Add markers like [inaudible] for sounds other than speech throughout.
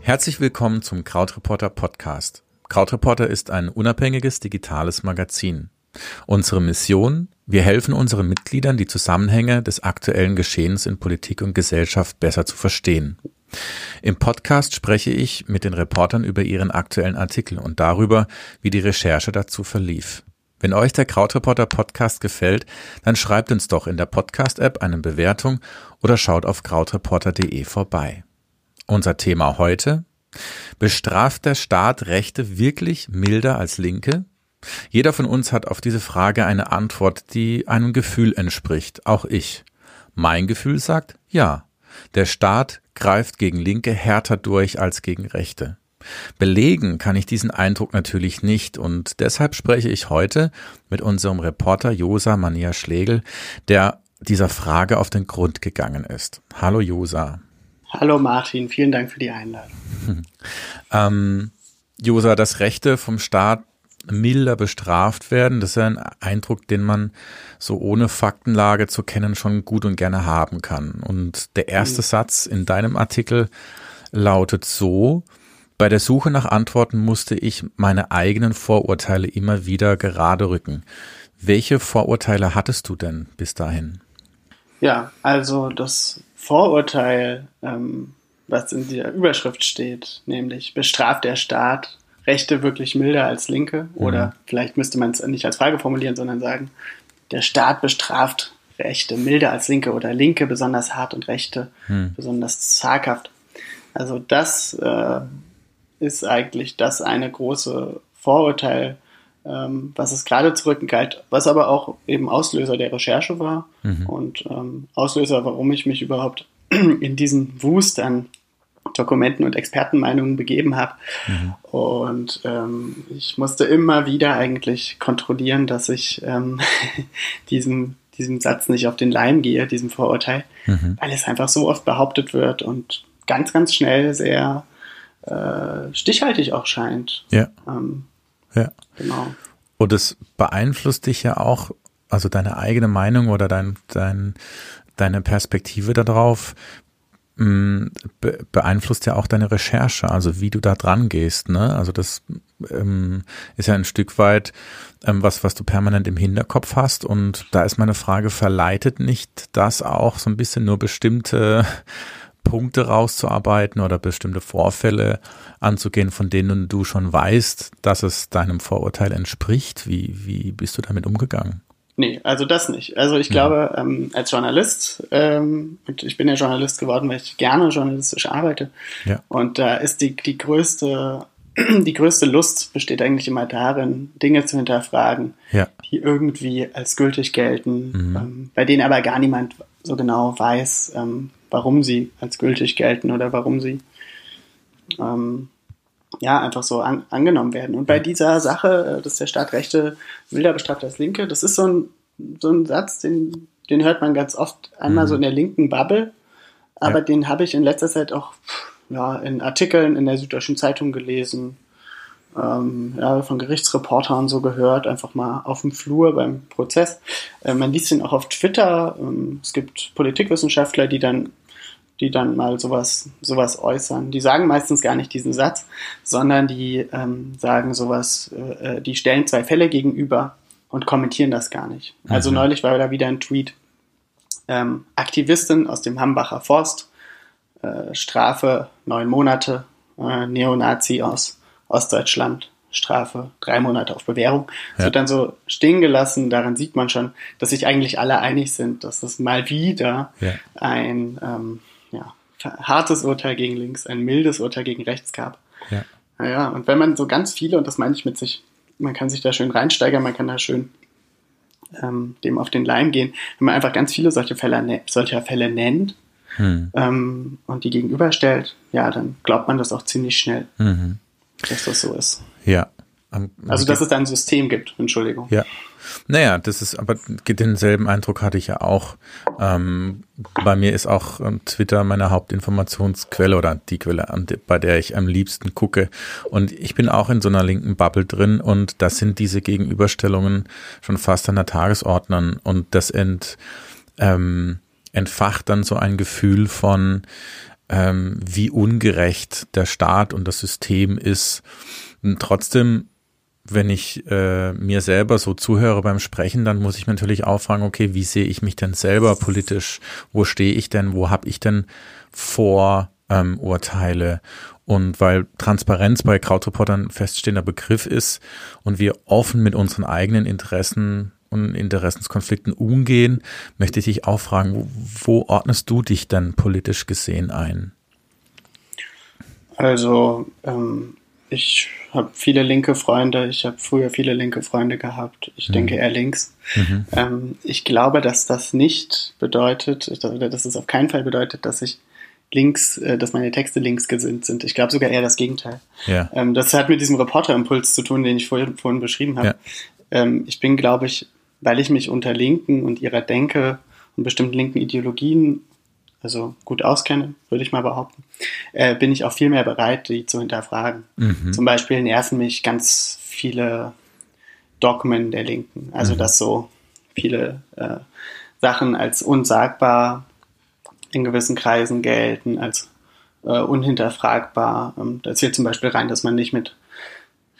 Herzlich willkommen zum Krautreporter Podcast. Krautreporter ist ein unabhängiges digitales Magazin. Unsere Mission? Wir helfen unseren Mitgliedern, die Zusammenhänge des aktuellen Geschehens in Politik und Gesellschaft besser zu verstehen. Im Podcast spreche ich mit den Reportern über ihren aktuellen Artikel und darüber, wie die Recherche dazu verlief. Wenn euch der Krautreporter Podcast gefällt, dann schreibt uns doch in der Podcast-App eine Bewertung oder schaut auf krautreporter.de vorbei. Unser Thema heute? Bestraft der Staat Rechte wirklich milder als Linke? Jeder von uns hat auf diese Frage eine Antwort, die einem Gefühl entspricht, auch ich. Mein Gefühl sagt ja. Der Staat greift gegen Linke härter durch als gegen Rechte. Belegen kann ich diesen Eindruck natürlich nicht und deshalb spreche ich heute mit unserem Reporter Josa Mania Schlegel, der dieser Frage auf den Grund gegangen ist. Hallo Josa. Hallo Martin, vielen Dank für die Einladung. [laughs] ähm, Josa, dass Rechte vom Staat milder bestraft werden, das ist ja ein Eindruck, den man so ohne Faktenlage zu kennen schon gut und gerne haben kann. Und der erste mhm. Satz in deinem Artikel lautet so, bei der Suche nach Antworten musste ich meine eigenen Vorurteile immer wieder gerade rücken. Welche Vorurteile hattest du denn bis dahin? Ja, also das Vorurteil, ähm, was in der Überschrift steht, nämlich bestraft der Staat Rechte wirklich milder als Linke? Mhm. Oder vielleicht müsste man es nicht als Frage formulieren, sondern sagen, der Staat bestraft Rechte milder als Linke oder Linke besonders hart und Rechte mhm. besonders zaghaft. Also das äh, ist eigentlich das eine große Vorurteil, ähm, was es gerade zu rücken galt, was aber auch eben Auslöser der Recherche war mhm. und ähm, Auslöser, warum ich mich überhaupt [clears throat] in diesen Wust an Dokumenten und Expertenmeinungen begeben habe. Mhm. Und ähm, ich musste immer wieder eigentlich kontrollieren, dass ich ähm, [laughs] diesem, diesem Satz nicht auf den Leim gehe, diesem Vorurteil, mhm. weil es einfach so oft behauptet wird und ganz, ganz schnell sehr äh, stichhaltig auch scheint. Ja. Ähm, ja. Genau. Und es beeinflusst dich ja auch, also deine eigene Meinung oder dein, dein, deine Perspektive darauf mm, be beeinflusst ja auch deine Recherche, also wie du da dran gehst. Ne? Also das ähm, ist ja ein Stück weit ähm, was, was du permanent im Hinterkopf hast. Und da ist meine Frage, verleitet nicht das auch so ein bisschen nur bestimmte Punkte rauszuarbeiten oder bestimmte Vorfälle anzugehen, von denen du schon weißt, dass es deinem Vorurteil entspricht? Wie, wie bist du damit umgegangen? Nee, also das nicht. Also ich glaube, ja. ähm, als Journalist, ähm, und ich bin ja Journalist geworden, weil ich gerne journalistisch arbeite. Ja. Und da ist die, die größte, [clears throat] die größte Lust besteht eigentlich immer darin, Dinge zu hinterfragen, ja. die irgendwie als gültig gelten, mhm. ähm, bei denen aber gar niemand so genau weiß, ähm, warum sie als gültig gelten oder warum sie ähm, ja einfach so an, angenommen werden. Und bei dieser Sache, äh, dass der Staat Rechte wilder bestraft als Linke, das ist so ein, so ein Satz, den, den hört man ganz oft einmal mhm. so in der linken Bubble, aber ja. den habe ich in letzter Zeit auch ja, in Artikeln in der Süddeutschen Zeitung gelesen, ähm, ja, von Gerichtsreportern so gehört, einfach mal auf dem Flur beim Prozess. Äh, man liest ihn auch auf Twitter. Ähm, es gibt Politikwissenschaftler, die dann die dann mal sowas, sowas äußern. Die sagen meistens gar nicht diesen Satz, sondern die ähm, sagen sowas, äh, äh die stellen zwei Fälle gegenüber und kommentieren das gar nicht. Also mhm. Also neulich war da wieder ein Tweet. Ähm, Aktivistin aus dem Hambacher Forst, äh, Strafe neun Monate, äh, Neonazi aus Ostdeutschland, Strafe drei Monate auf Bewährung. Es ja. wird dann so stehen gelassen. Daran sieht man schon, dass sich eigentlich alle einig sind, dass es mal wieder ja. ein ähm, ja, hartes Urteil gegen links, ein mildes Urteil gegen rechts gab. Ja. Naja, und wenn man so ganz viele, und das meine ich mit sich, man kann sich da schön reinsteigern, man kann da schön ähm, dem auf den Leim gehen, wenn man einfach ganz viele solche Fälle, ne, solcher Fälle nennt hm. ähm, und die gegenüberstellt, ja, dann glaubt man das auch ziemlich schnell. Mhm dass das so ist. Ja. also, dass es da ein System gibt, Entschuldigung. Ja. Naja, das ist, aber denselben Eindruck hatte ich ja auch. Ähm, bei mir ist auch ähm, Twitter meine Hauptinformationsquelle oder die Quelle, bei der ich am liebsten gucke. Und ich bin auch in so einer linken Bubble drin und das sind diese Gegenüberstellungen schon fast an der Tagesordnung und das ent, ähm, entfacht dann so ein Gefühl von, ähm, wie ungerecht der Staat und das System ist. Und trotzdem wenn ich äh, mir selber so zuhöre beim Sprechen, dann muss ich mir natürlich auch fragen, okay, wie sehe ich mich denn selber politisch? Wo stehe ich denn? Wo habe ich denn Vorurteile? Ähm, und weil Transparenz bei Krautreportern feststehender Begriff ist und wir offen mit unseren eigenen Interessen und Interessenskonflikten umgehen, möchte ich dich auch fragen, wo, wo ordnest du dich denn politisch gesehen ein? Also ähm, ich habe viele linke Freunde. Ich habe früher viele linke Freunde gehabt. Ich mhm. denke eher links. Mhm. Ähm, ich glaube, dass das nicht bedeutet, oder dass es auf keinen Fall bedeutet, dass ich links, äh, dass meine Texte links gesinnt sind. Ich glaube sogar eher das Gegenteil. Ja. Ähm, das hat mit diesem Reporterimpuls zu tun, den ich vorhin, vorhin beschrieben habe. Ja. Ähm, ich bin, glaube ich, weil ich mich unter Linken und ihrer Denke und bestimmten linken Ideologien also gut auskenne, würde ich mal behaupten, äh, bin ich auch viel mehr bereit, die zu hinterfragen. Mhm. Zum Beispiel nerven mich ganz viele Dogmen der Linken. Also mhm. dass so viele äh, Sachen als unsagbar in gewissen Kreisen gelten, als äh, unhinterfragbar. Ähm, da zählt zum Beispiel rein, dass man nicht mit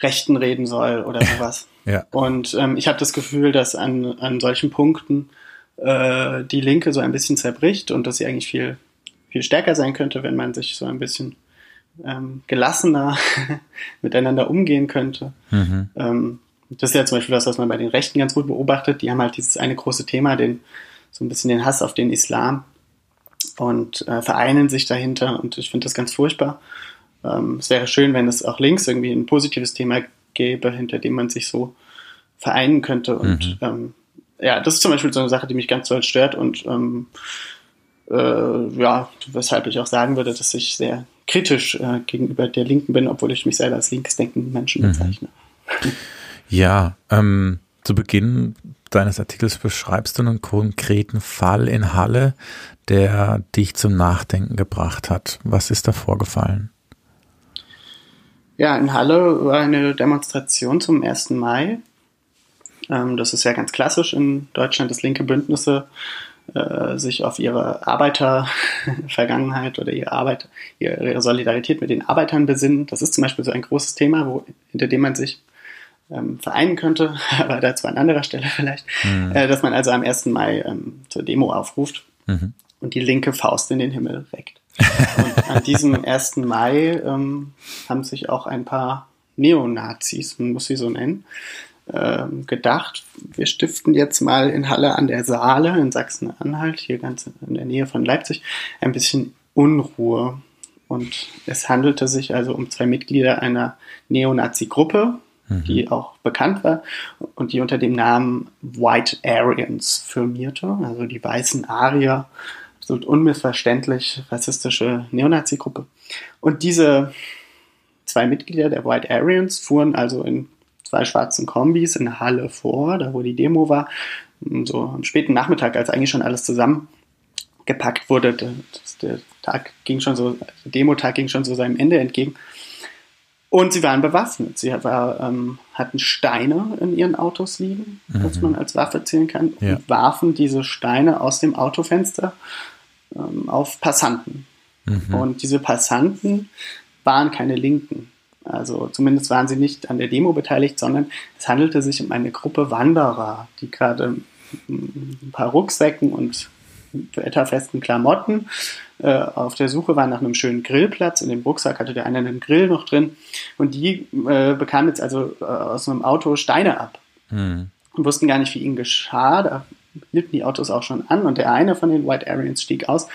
Rechten reden soll oder [laughs] sowas. Ja. Und ähm, ich habe das Gefühl, dass an, an solchen Punkten äh, die Linke so ein bisschen zerbricht und dass sie eigentlich viel, viel stärker sein könnte, wenn man sich so ein bisschen ähm, gelassener [laughs] miteinander umgehen könnte. Mhm. Ähm, das ist ja zum Beispiel das, was man bei den Rechten ganz gut beobachtet. Die haben halt dieses eine große Thema, den, so ein bisschen den Hass auf den Islam und äh, vereinen sich dahinter und ich finde das ganz furchtbar. Ähm, es wäre schön, wenn es auch links irgendwie ein positives Thema gäbe, hinter dem man sich so vereinen könnte und mhm. ähm, ja, das ist zum Beispiel so eine Sache, die mich ganz doll stört und ähm, äh, ja, weshalb ich auch sagen würde, dass ich sehr kritisch äh, gegenüber der Linken bin, obwohl ich mich selber als linksdenkenden Menschen mhm. bezeichne. Ja, ähm, zu Beginn deines Artikels beschreibst du einen konkreten Fall in Halle, der dich zum Nachdenken gebracht hat. Was ist da vorgefallen? Ja, in Halle war eine Demonstration zum 1. Mai ähm, das ist ja ganz klassisch in Deutschland, dass linke Bündnisse äh, sich auf ihre Arbeitervergangenheit [laughs] oder ihre Arbeit, ihre Solidarität mit den Arbeitern besinnen. Das ist zum Beispiel so ein großes Thema, wo, hinter dem man sich ähm, vereinen könnte, [laughs] aber dazu an anderer Stelle vielleicht, mhm. äh, dass man also am 1. Mai ähm, zur Demo aufruft mhm. und die linke Faust in den Himmel reckt. Und an diesem 1. Mai ähm, haben sich auch ein paar Neonazis, man muss sie so nennen, ähm, gedacht, wir stiften jetzt mal in Halle an der Saale in Sachsen-Anhalt, hier ganz in der Nähe von Leipzig, ein bisschen Unruhe. Und es handelte sich also um zwei Mitglieder einer Neonazi-Gruppe, mhm. die auch bekannt war und die unter dem Namen White Aryans firmierte, also die weißen Arier, absolut unmissverständlich rassistische Neonazi-Gruppe. Und diese zwei Mitglieder der White Aryans fuhren also in zwei schwarzen Kombis in Halle vor, da wo die Demo war. So am späten Nachmittag, als eigentlich schon alles zusammengepackt wurde, der, der Tag ging schon so, der Demotag ging schon so seinem Ende entgegen. Und sie waren bewaffnet. Sie war, ähm, hatten Steine in ihren Autos liegen, mhm. was man als Waffe zählen kann, ja. und warfen diese Steine aus dem Autofenster ähm, auf Passanten. Mhm. Und diese Passanten waren keine Linken. Also zumindest waren sie nicht an der Demo beteiligt, sondern es handelte sich um eine Gruppe Wanderer, die gerade ein paar Rucksäcken und wetterfesten Klamotten äh, auf der Suche waren nach einem schönen Grillplatz. In dem Rucksack hatte der eine einen Grill noch drin und die äh, bekamen jetzt also äh, aus einem Auto Steine ab hm. und wussten gar nicht, wie ihnen geschah. Da hielten die Autos auch schon an und der eine von den White Aryans stieg aus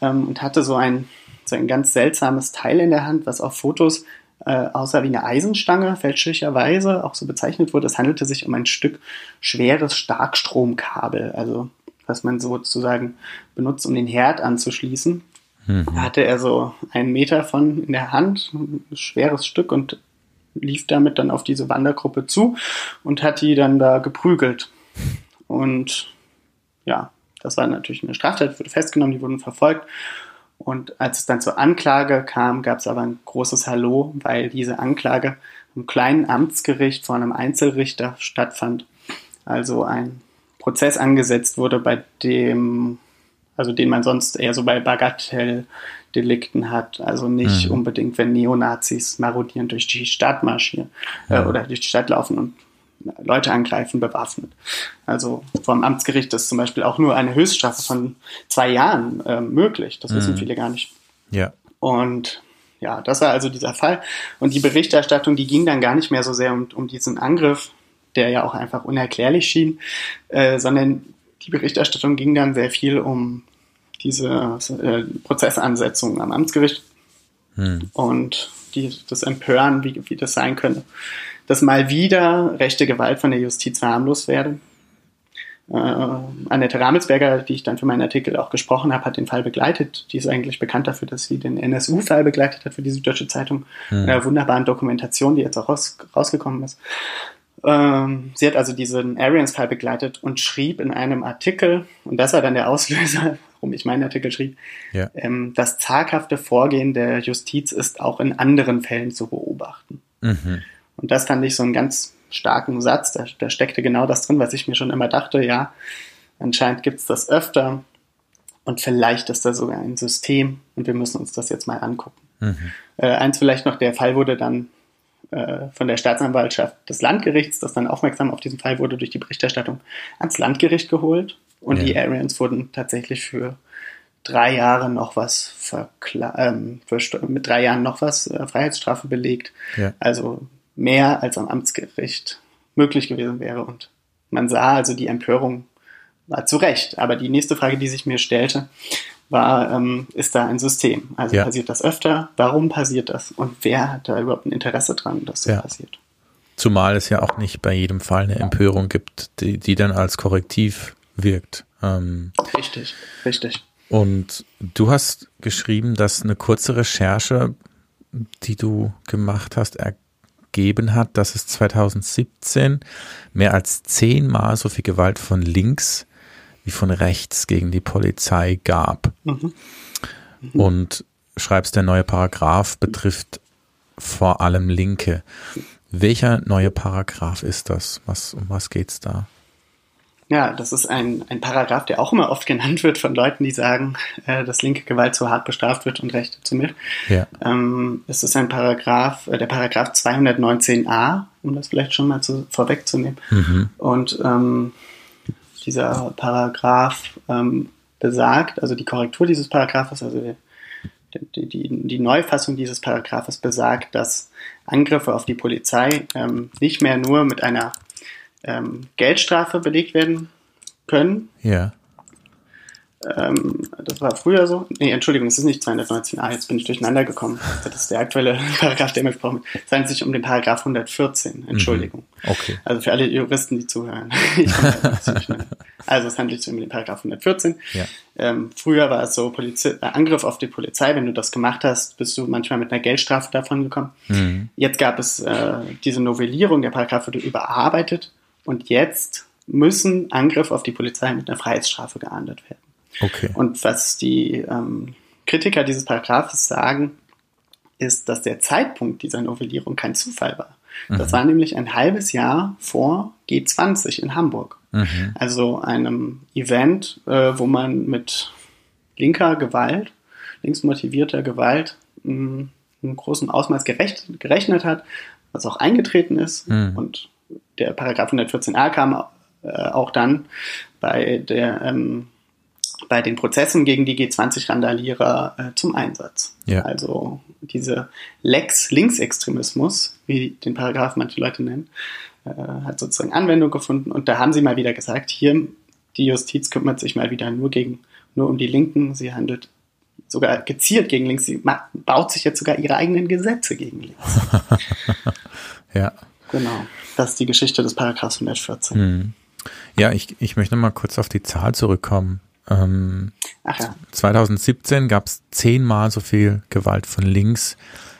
ähm, und hatte so ein, so ein ganz seltsames Teil in der Hand, was auf Fotos äh, außer wie eine Eisenstange, fälschlicherweise auch so bezeichnet wurde. Es handelte sich um ein Stück schweres Starkstromkabel, also was man sozusagen benutzt, um den Herd anzuschließen. Mhm. Da hatte er so einen Meter von in der Hand, ein schweres Stück und lief damit dann auf diese Wandergruppe zu und hat die dann da geprügelt. Und ja, das war natürlich eine Straftat, wurde festgenommen, die wurden verfolgt. Und als es dann zur Anklage kam, gab es aber ein großes Hallo, weil diese Anklage im kleinen Amtsgericht vor einem Einzelrichter stattfand. Also ein Prozess angesetzt wurde, bei dem, also den man sonst eher so bei Bagatelldelikten hat. Also nicht mhm. unbedingt, wenn Neonazis marodieren durch die Stadt marschieren ja. äh, oder durch die Stadt laufen und Leute angreifen, bewaffnet. Also vom Amtsgericht ist zum Beispiel auch nur eine Höchststrafe von zwei Jahren äh, möglich. Das mhm. wissen viele gar nicht. Ja. Und ja, das war also dieser Fall. Und die Berichterstattung, die ging dann gar nicht mehr so sehr um, um diesen Angriff, der ja auch einfach unerklärlich schien, äh, sondern die Berichterstattung ging dann sehr viel um diese äh, Prozessansetzung am Amtsgericht hm. und die, das Empören, wie, wie das sein könnte dass mal wieder rechte Gewalt von der Justiz verharmlost werde. Äh, Annette Ramelsberger, die ich dann für meinen Artikel auch gesprochen habe, hat den Fall begleitet. Die ist eigentlich bekannt dafür, dass sie den NSU-Fall begleitet hat für die Süddeutsche Zeitung. Mhm. Einer wunderbaren Dokumentation, die jetzt auch raus, rausgekommen ist. Ähm, sie hat also diesen Arians-Fall begleitet und schrieb in einem Artikel, und das war dann der Auslöser, [laughs] warum ich meinen Artikel schrieb, ja. ähm, das zaghafte Vorgehen der Justiz ist auch in anderen Fällen zu beobachten. Mhm. Und das fand ich so einen ganz starken Satz. Da, da steckte genau das drin, was ich mir schon immer dachte. Ja, anscheinend gibt es das öfter. Und vielleicht ist da sogar ein System und wir müssen uns das jetzt mal angucken. Mhm. Äh, eins vielleicht noch, der Fall wurde dann äh, von der Staatsanwaltschaft des Landgerichts, das dann aufmerksam auf diesen Fall wurde durch die Berichterstattung, ans Landgericht geholt. Und ja. die Arians wurden tatsächlich für drei Jahre noch was ähm, für, mit drei Jahren noch was äh, Freiheitsstrafe belegt. Ja. Also mehr als am Amtsgericht möglich gewesen wäre. Und man sah also die Empörung war zu Recht. Aber die nächste Frage, die sich mir stellte, war, ähm, ist da ein System? Also ja. passiert das öfter? Warum passiert das? Und wer hat da überhaupt ein Interesse dran, dass so ja. passiert? Zumal es ja auch nicht bei jedem Fall eine Empörung gibt, die, die dann als Korrektiv wirkt. Ähm, richtig, richtig. Und du hast geschrieben, dass eine kurze Recherche, die du gemacht hast, gegeben hat, dass es 2017 mehr als zehnmal so viel Gewalt von links wie von rechts gegen die Polizei gab. Mhm. Mhm. Und schreibst, der neue Paragraph betrifft vor allem Linke. Welcher neue Paragraph ist das? Was, um was geht's da? Ja, das ist ein, ein Paragraph, der auch immer oft genannt wird von Leuten, die sagen, äh, dass linke Gewalt zu hart bestraft wird und Rechte zu mild. Ja. Ähm, es ist ein Paragraph, äh, der Paragraph 219a, um das vielleicht schon mal zu, vorwegzunehmen. Mhm. Und ähm, dieser Paragraph ähm, besagt, also die Korrektur dieses Paragraphes, also die, die, die Neufassung dieses Paragraphes besagt, dass Angriffe auf die Polizei ähm, nicht mehr nur mit einer ähm, Geldstrafe belegt werden können. Ja. Ähm, das war früher so. Nee, Entschuldigung, es ist nicht 219a, jetzt bin ich durcheinander gekommen. Das ist der aktuelle [laughs] Paragraph, der mir gesprochen wird. Es handelt sich um den Paragraph 114, Entschuldigung. Mhm. Okay. Also für alle Juristen, die zuhören. [laughs] also es handelt sich um den Paragraph 114. Ja. Ähm, früher war es so, Polizi äh, Angriff auf die Polizei, wenn du das gemacht hast, bist du manchmal mit einer Geldstrafe davon gekommen. Mhm. Jetzt gab es äh, diese Novellierung, der Paragraph wurde überarbeitet und jetzt müssen Angriffe auf die Polizei mit einer Freiheitsstrafe geahndet werden. Okay. Und was die ähm, Kritiker dieses Paragraphs sagen, ist, dass der Zeitpunkt dieser Novellierung kein Zufall war. Mhm. Das war nämlich ein halbes Jahr vor G20 in Hamburg. Mhm. Also einem Event, äh, wo man mit linker Gewalt, linksmotivierter Gewalt mh, mm, in großem Ausmaß gerecht, gerechnet hat, was auch eingetreten ist. Mhm. Und der Paragraph 114a kam äh, auch dann bei der ähm, bei den Prozessen gegen die G20-Randalierer äh, zum Einsatz. Ja. Also diese Lex Linksextremismus, wie den Paragraph manche Leute nennen, äh, hat sozusagen Anwendung gefunden und da haben sie mal wieder gesagt, hier die Justiz kümmert sich mal wieder nur gegen nur um die Linken, sie handelt sogar gezielt gegen links, sie baut sich jetzt sogar ihre eigenen Gesetze gegen links. [laughs] ja. Genau. Das ist die Geschichte des Paragraphs 114. Hm. Ja, ich, ich möchte mal kurz auf die Zahl zurückkommen. Ähm, Ach ja. 2017 gab es zehnmal so viel Gewalt von links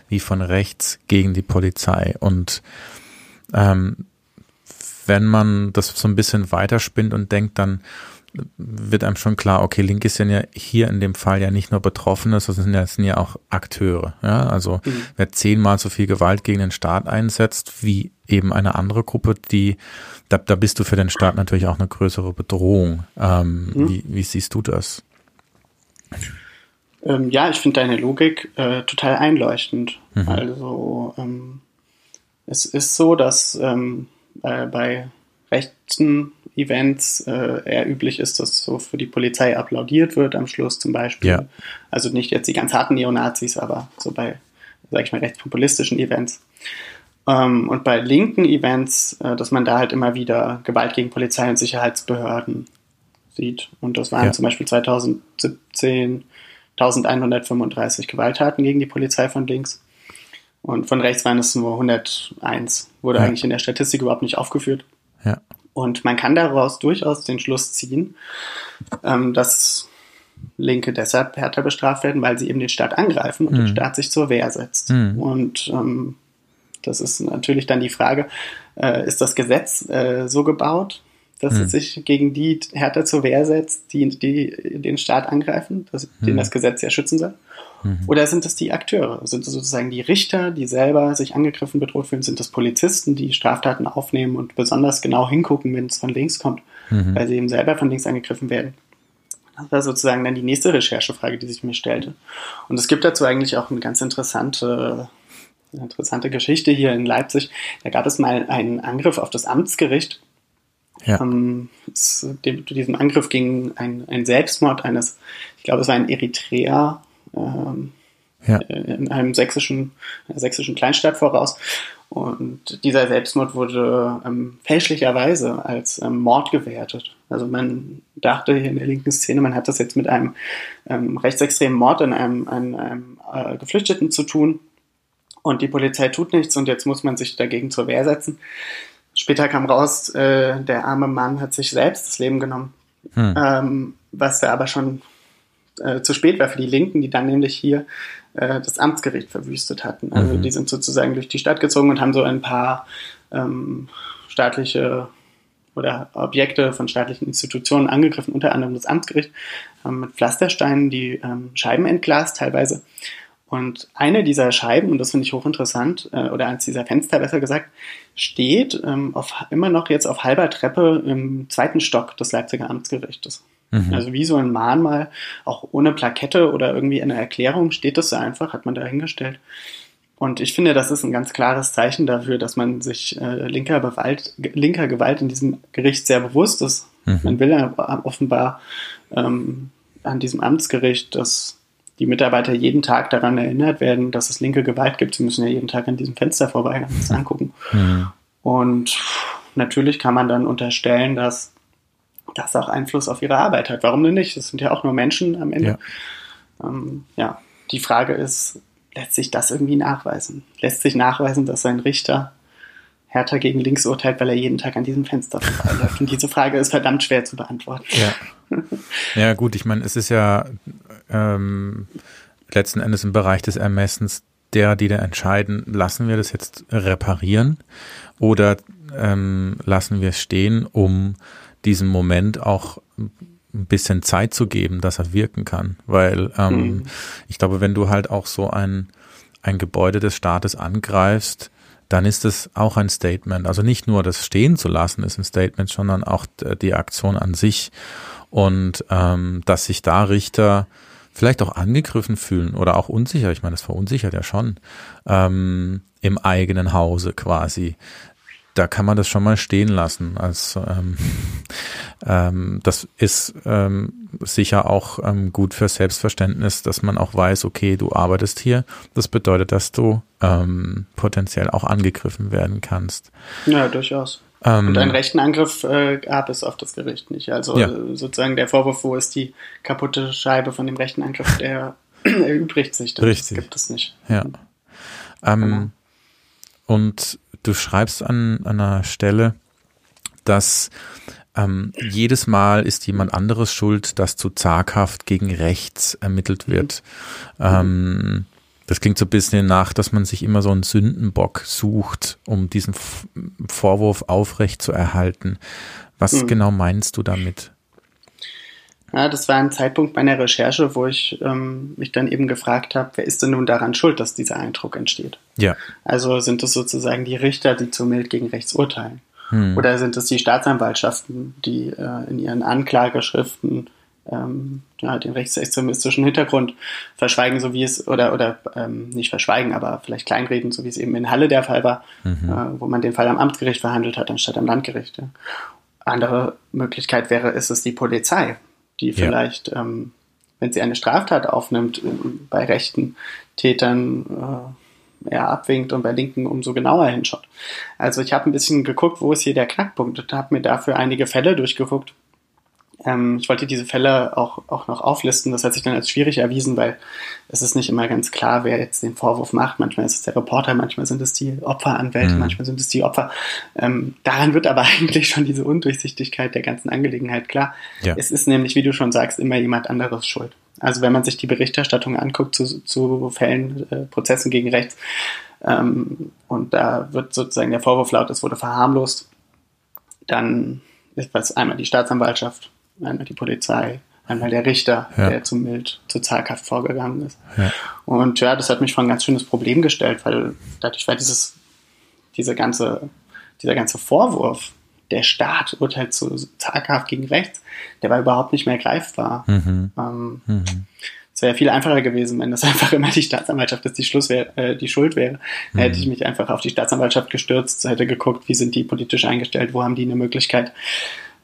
wie von rechts gegen die Polizei. Und ähm, wenn man das so ein bisschen weiterspinnt und denkt, dann wird einem schon klar, okay, Linke sind ja hier in dem Fall ja nicht nur Betroffene, sondern sind ja, sind ja auch Akteure. Ja? Also mhm. wer zehnmal so viel Gewalt gegen den Staat einsetzt, wie eben eine andere Gruppe, die da, da bist du für den Staat natürlich auch eine größere Bedrohung. Ähm, mhm. wie, wie siehst du das? Ähm, ja, ich finde deine Logik äh, total einleuchtend. Mhm. Also ähm, es ist so, dass ähm, äh, bei rechten Events äh, eher üblich ist, dass so für die Polizei applaudiert wird am Schluss zum Beispiel. Ja. Also nicht jetzt die ganz harten Neonazis, aber so bei, sag ich mal, rechtspopulistischen Events. Ähm, und bei linken Events, äh, dass man da halt immer wieder Gewalt gegen Polizei und Sicherheitsbehörden sieht. Und das waren ja. zum Beispiel 2017 1135 Gewalttaten gegen die Polizei von links. Und von rechts waren es nur 101. Wurde ja. eigentlich in der Statistik überhaupt nicht aufgeführt. Ja. Und man kann daraus durchaus den Schluss ziehen, ähm, dass Linke deshalb härter bestraft werden, weil sie eben den Staat angreifen und mhm. der Staat sich zur Wehr setzt. Mhm. Und ähm, das ist natürlich dann die Frage, äh, ist das Gesetz äh, so gebaut, dass mhm. es sich gegen die härter zur Wehr setzt, die, die den Staat angreifen, das, den das Gesetz ja schützen soll? Mhm. Oder sind es die Akteure? Sind es sozusagen die Richter, die selber sich angegriffen, bedroht fühlen? Sind es Polizisten, die Straftaten aufnehmen und besonders genau hingucken, wenn es von links kommt, mhm. weil sie eben selber von links angegriffen werden? Das war sozusagen dann die nächste Recherchefrage, die sich mir stellte. Und es gibt dazu eigentlich auch eine ganz interessante, interessante Geschichte hier in Leipzig. Da gab es mal einen Angriff auf das Amtsgericht. Ja. Ähm, es, dem, diesem Angriff ging ein, ein Selbstmord eines, ich glaube, es war ein Eritreer, ähm, ja. in einem sächsischen, einer sächsischen Kleinstadt voraus. Und dieser Selbstmord wurde ähm, fälschlicherweise als ähm, Mord gewertet. Also man dachte hier in der linken Szene, man hat das jetzt mit einem ähm, rechtsextremen Mord an einem, an einem äh, Geflüchteten zu tun. Und die Polizei tut nichts und jetzt muss man sich dagegen zur Wehr setzen. Später kam raus, äh, der arme Mann hat sich selbst das Leben genommen. Hm. Ähm, was er aber schon äh, zu spät war für die Linken, die dann nämlich hier äh, das Amtsgericht verwüstet hatten. Also mhm. die sind sozusagen durch die Stadt gezogen und haben so ein paar ähm, staatliche oder Objekte von staatlichen Institutionen angegriffen, unter anderem das Amtsgericht, ähm, mit Pflastersteinen die ähm, Scheiben entglast teilweise. Und eine dieser Scheiben, und das finde ich hochinteressant, äh, oder eins dieser Fenster besser gesagt, steht ähm, auf, immer noch jetzt auf halber Treppe im zweiten Stock des Leipziger Amtsgerichtes. Mhm. Also wie so ein Mahnmal, auch ohne Plakette oder irgendwie eine Erklärung steht das so einfach, hat man da hingestellt. Und ich finde, das ist ein ganz klares Zeichen dafür, dass man sich äh, linker, Gewalt, linker Gewalt in diesem Gericht sehr bewusst ist. Mhm. Man will ja offenbar ähm, an diesem Amtsgericht, dass die Mitarbeiter jeden Tag daran erinnert werden, dass es linke Gewalt gibt. Sie müssen ja jeden Tag an diesem Fenster vorbei und das angucken. Mhm. Und natürlich kann man dann unterstellen, dass das auch Einfluss auf ihre Arbeit hat. Warum denn nicht? Das sind ja auch nur Menschen am Ende. Ja. Ähm, ja, die Frage ist, lässt sich das irgendwie nachweisen? Lässt sich nachweisen, dass ein Richter härter gegen links urteilt, weil er jeden Tag an diesem Fenster vorbeiläuft? Und diese Frage ist verdammt schwer zu beantworten. Ja, [laughs] ja gut, ich meine, es ist ja ähm, letzten Endes im Bereich des Ermessens der, die da entscheiden, lassen wir das jetzt reparieren oder ähm, lassen wir es stehen, um diesem Moment auch ein bisschen Zeit zu geben, dass er wirken kann. Weil ähm, mhm. ich glaube, wenn du halt auch so ein, ein Gebäude des Staates angreifst, dann ist es auch ein Statement. Also nicht nur das stehen zu lassen ist ein Statement, sondern auch die Aktion an sich. Und ähm, dass sich da Richter vielleicht auch angegriffen fühlen oder auch unsicher, ich meine, das verunsichert ja schon, ähm, im eigenen Hause quasi da kann man das schon mal stehen lassen. Also ähm, ähm, das ist ähm, sicher auch ähm, gut für Selbstverständnis, dass man auch weiß, okay, du arbeitest hier. Das bedeutet, dass du ähm, potenziell auch angegriffen werden kannst. Ja, durchaus. Ähm, Und einen rechten Angriff äh, gab es auf das Gericht nicht. Also ja. sozusagen der Vorwurf, wo ist die kaputte Scheibe von dem rechten Angriff, der [clears throat] erübrigt sich. Das Richtig. gibt es nicht. Ja. Ähm, genau. Und du schreibst an, an einer Stelle, dass ähm, jedes Mal ist jemand anderes schuld, dass zu zaghaft gegen rechts ermittelt wird. Mhm. Ähm, Das klingt so ein bisschen nach, dass man sich immer so einen Sündenbock sucht, um diesen Vorwurf aufrecht zu erhalten. Was hm. genau meinst du damit? Ja, das war ein Zeitpunkt meiner Recherche, wo ich ähm, mich dann eben gefragt habe, wer ist denn nun daran schuld, dass dieser Eindruck entsteht? Ja. Also sind es sozusagen die Richter, die zu mild gegen rechts urteilen? Hm. Oder sind es die Staatsanwaltschaften, die äh, in ihren Anklageschriften ähm, ja, den rechtsextremistischen Hintergrund verschweigen, so wie es, oder, oder ähm, nicht verschweigen, aber vielleicht kleinreden, so wie es eben in Halle der Fall war, mhm. äh, wo man den Fall am Amtsgericht verhandelt hat, anstatt am Landgericht. Ja. Andere Möglichkeit wäre, ist es die Polizei, die vielleicht, ja. ähm, wenn sie eine Straftat aufnimmt, bei rechten Tätern äh, eher abwinkt und bei Linken umso genauer hinschaut. Also ich habe ein bisschen geguckt, wo ist hier der Knackpunkt und habe mir dafür einige Fälle durchgeguckt, ähm, ich wollte diese Fälle auch, auch noch auflisten. Das hat sich dann als schwierig erwiesen, weil es ist nicht immer ganz klar, wer jetzt den Vorwurf macht. Manchmal ist es der Reporter, manchmal sind es die Opferanwälte, mhm. manchmal sind es die Opfer. Ähm, daran wird aber [laughs] eigentlich schon diese Undurchsichtigkeit der ganzen Angelegenheit klar. Ja. Es ist nämlich, wie du schon sagst, immer jemand anderes schuld. Also wenn man sich die Berichterstattung anguckt zu, zu Fällen, äh, Prozessen gegen rechts, ähm, und da wird sozusagen der Vorwurf laut, es wurde verharmlost, dann ist was einmal die Staatsanwaltschaft, einmal die Polizei, einmal der Richter, ja. der zu mild, zu zaghaft vorgegangen ist. Ja. Und ja, das hat mich vor ein ganz schönes Problem gestellt, weil dadurch war dieses, diese ganze, dieser ganze Vorwurf, der Staat urteilt zu zaghaft gegen rechts, der war überhaupt nicht mehr greifbar. Mhm. Ähm, mhm. Es wäre viel einfacher gewesen, wenn das [laughs] einfach immer die Staatsanwaltschaft ist, die, Schluss wär, äh, die Schuld wäre. Mhm. Hätte ich mich einfach auf die Staatsanwaltschaft gestürzt, hätte geguckt, wie sind die politisch eingestellt, wo haben die eine Möglichkeit,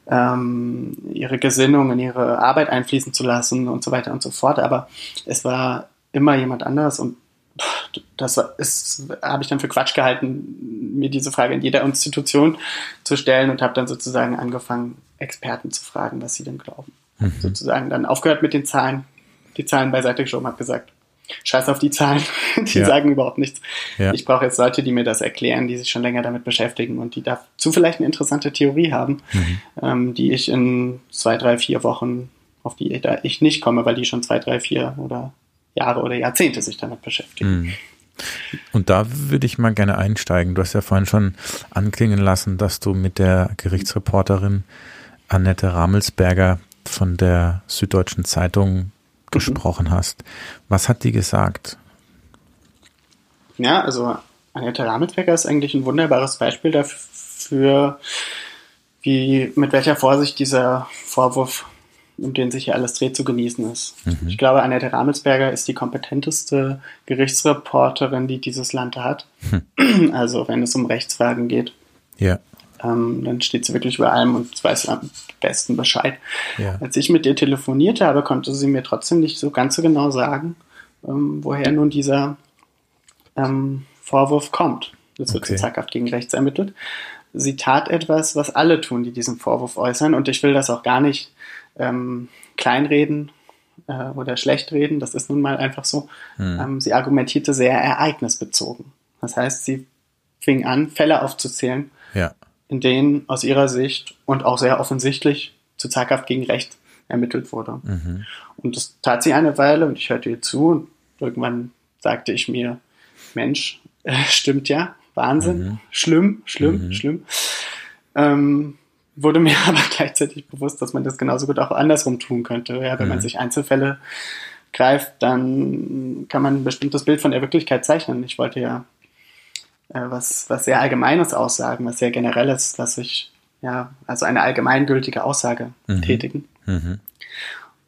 ähm, ihre Gesinnung in ihre Arbeit einfließen zu lassen und so weiter und so fort. Aber es war immer jemand anders und das ist, habe ich dann für Quatsch gehalten, mir diese Frage in jeder Institution zu stellen und habe dann sozusagen angefangen, Experten zu fragen, was sie denn glauben. Mhm. Sozusagen dann aufgehört mit den Zahlen, die Zahlen beiseite geschoben, habe gesagt, scheiß auf die Zahlen, [laughs] die ja. sagen überhaupt nichts. Ja. Ich brauche jetzt Leute, die mir das erklären, die sich schon länger damit beschäftigen und die dazu vielleicht eine interessante Theorie haben, mhm. ähm, die ich in zwei, drei, vier Wochen, auf die ich nicht komme, weil die schon zwei, drei, vier oder Jahre oder Jahrzehnte sich damit beschäftigen. Mhm. Und da würde ich mal gerne einsteigen. Du hast ja vorhin schon anklingen lassen, dass du mit der Gerichtsreporterin Annette Ramelsberger von der Süddeutschen Zeitung gesprochen hast. Was hat die gesagt? Ja, also Annette Ramelsberger ist eigentlich ein wunderbares Beispiel dafür, wie, mit welcher Vorsicht dieser Vorwurf, um den sich hier alles dreht, zu genießen ist. Mhm. Ich glaube, Annette Ramelsberger ist die kompetenteste Gerichtsreporterin, die dieses Land hat. Mhm. Also, wenn es um Rechtsfragen geht. Ja. Ähm, dann steht sie wirklich über allem und weiß am besten Bescheid. Ja. Als ich mit ihr telefoniert habe, konnte sie mir trotzdem nicht so ganz so genau sagen, ähm, woher nun dieser ähm, Vorwurf kommt. Das wird okay. so zackhaft gegen rechts ermittelt. Sie tat etwas, was alle tun, die diesen Vorwurf äußern. Und ich will das auch gar nicht ähm, kleinreden äh, oder schlecht reden. Das ist nun mal einfach so. Hm. Ähm, sie argumentierte sehr ereignisbezogen. Das heißt, sie fing an, Fälle aufzuzählen, in denen aus ihrer Sicht und auch sehr offensichtlich zu zaghaft gegen Recht ermittelt wurde. Mhm. Und das tat sie eine Weile und ich hörte ihr zu und irgendwann sagte ich mir, Mensch, [laughs] äh, stimmt ja, Wahnsinn, mhm. schlimm, schlimm, mhm. schlimm. Ähm, wurde mir [laughs] aber gleichzeitig bewusst, dass man das genauso gut auch andersrum tun könnte. Ja, wenn man mhm. sich Einzelfälle greift, dann kann man ein bestimmtes Bild von der Wirklichkeit zeichnen. Ich wollte ja äh, was, was sehr Allgemeines aussagen, was sehr Generelles, dass ich, ja, also eine allgemeingültige Aussage mhm. tätigen. Mhm.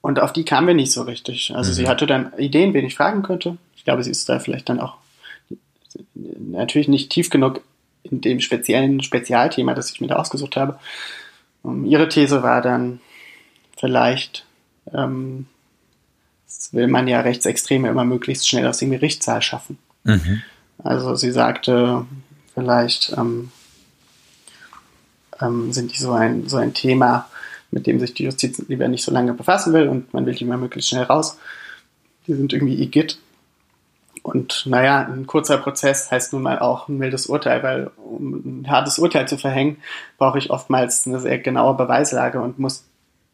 Und auf die kamen wir nicht so richtig. Also mhm. sie hatte dann Ideen, wen ich fragen könnte. Ich glaube, sie ist da vielleicht dann auch natürlich nicht tief genug in dem speziellen Spezialthema, das ich mir da ausgesucht habe. Um, ihre These war dann vielleicht, ähm, will man ja Rechtsextreme immer möglichst schnell aus dem Gerichtssaal schaffen. Mhm. Also sie sagte, vielleicht ähm, ähm, sind die so ein, so ein Thema, mit dem sich die Justiz lieber nicht so lange befassen will und man will die mal möglichst schnell raus. Die sind irgendwie igitt. Und naja, ein kurzer Prozess heißt nun mal auch ein mildes Urteil, weil um ein hartes Urteil zu verhängen, brauche ich oftmals eine sehr genaue Beweislage und muss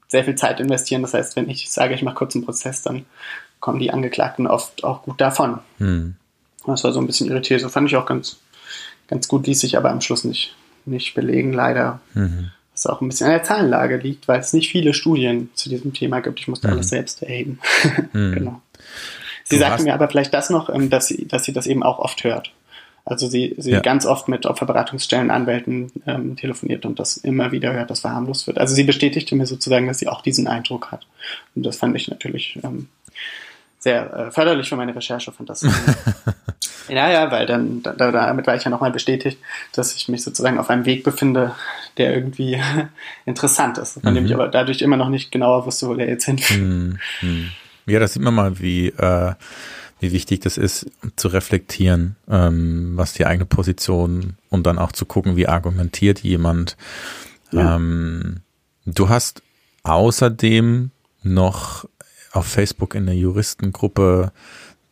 sehr viel Zeit investieren. Das heißt, wenn ich sage, ich mache kurz einen Prozess, dann kommen die Angeklagten oft auch gut davon. Mhm. Das war so ein bisschen irritiert. So fand ich auch ganz, ganz gut, ließ sich aber am Schluss nicht, nicht belegen, leider. Mhm. Was auch ein bisschen an der Zahlenlage liegt, weil es nicht viele Studien zu diesem Thema gibt. Ich musste mhm. alles selbst erheben. [laughs] Mhm. genau. Sie du sagte mir aber vielleicht das noch, ähm, dass sie, dass sie das eben auch oft hört. Also sie, sie ja. ganz oft mit Opferberatungsstellen, Anwälten ähm, telefoniert und das immer wieder hört, dass verharmlost wird. Also sie bestätigte mir sozusagen, dass sie auch diesen Eindruck hat. Und das fand ich natürlich ähm, sehr äh, förderlich für meine Recherche. Fand das [laughs] ja, ja, weil dann da, damit war ich ja nochmal bestätigt, dass ich mich sozusagen auf einem Weg befinde, der irgendwie [laughs] interessant ist, von mhm. dem ich mhm. aber dadurch immer noch nicht genauer wusste, wo der jetzt hinführt. Mhm. mhm. Ja, das sieht man mal, wie äh, wie wichtig das ist, zu reflektieren, ähm, was die eigene Position und dann auch zu gucken, wie argumentiert jemand. Ja. Ähm, du hast außerdem noch auf Facebook in der Juristengruppe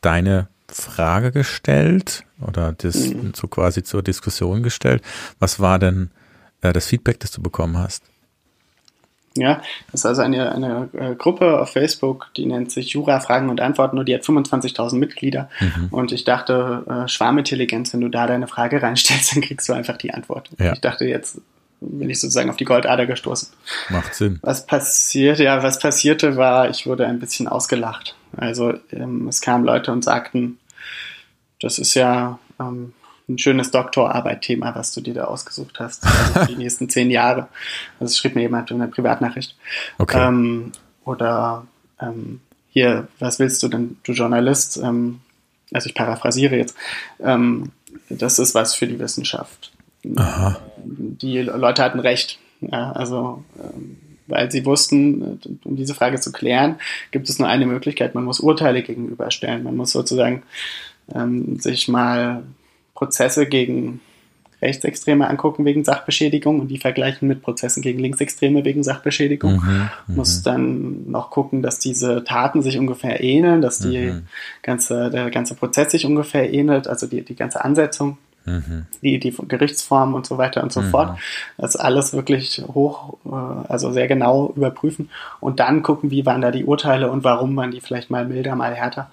deine Frage gestellt oder das mhm. so quasi zur Diskussion gestellt. Was war denn äh, das Feedback, das du bekommen hast? Ja, das ist also eine, eine äh, Gruppe auf Facebook, die nennt sich Jura Fragen und Antworten und die hat 25.000 Mitglieder. Mhm. Und ich dachte, äh, Schwarmintelligenz, wenn du da deine Frage reinstellst, [laughs] dann kriegst du einfach die Antwort. Ja. Ich dachte, jetzt bin ich sozusagen auf die Goldader gestoßen. Macht Sinn. Was passiert, ja, was passierte war, ich wurde ein bisschen ausgelacht. Also ähm, es kamen Leute und sagten, das ist ja ähm, ein schönes Doktorarbeit-Thema, was du dir da ausgesucht hast, also für die [laughs] nächsten zehn Jahre. Also schrieb mir jemand in einer Privatnachricht. Okay. Ähm, oder ähm, hier, was willst du denn, du Journalist? Ähm, also ich paraphrasiere jetzt. Ähm, das ist was für die Wissenschaft. Aha. Die Leute hatten recht. Ja, also ähm, weil sie wussten, um diese Frage zu klären, gibt es nur eine Möglichkeit, man muss Urteile gegenüberstellen. Man muss sozusagen ähm, sich mal Prozesse gegen Rechtsextreme angucken wegen Sachbeschädigung und die vergleichen mit Prozessen gegen Linksextreme wegen Sachbeschädigung. Mhm, mhm, Muss dann noch gucken, dass diese Taten sich ungefähr ähneln, dass die mhm. ganze, der ganze Prozess sich ungefähr ähnelt, also die, die ganze Ansetzung, mhm. die, die Gerichtsform und so weiter und so mhm. fort. Das alles wirklich hoch, äh, also sehr genau überprüfen und dann gucken, wie waren da die Urteile und warum waren die vielleicht mal milder, mal härter.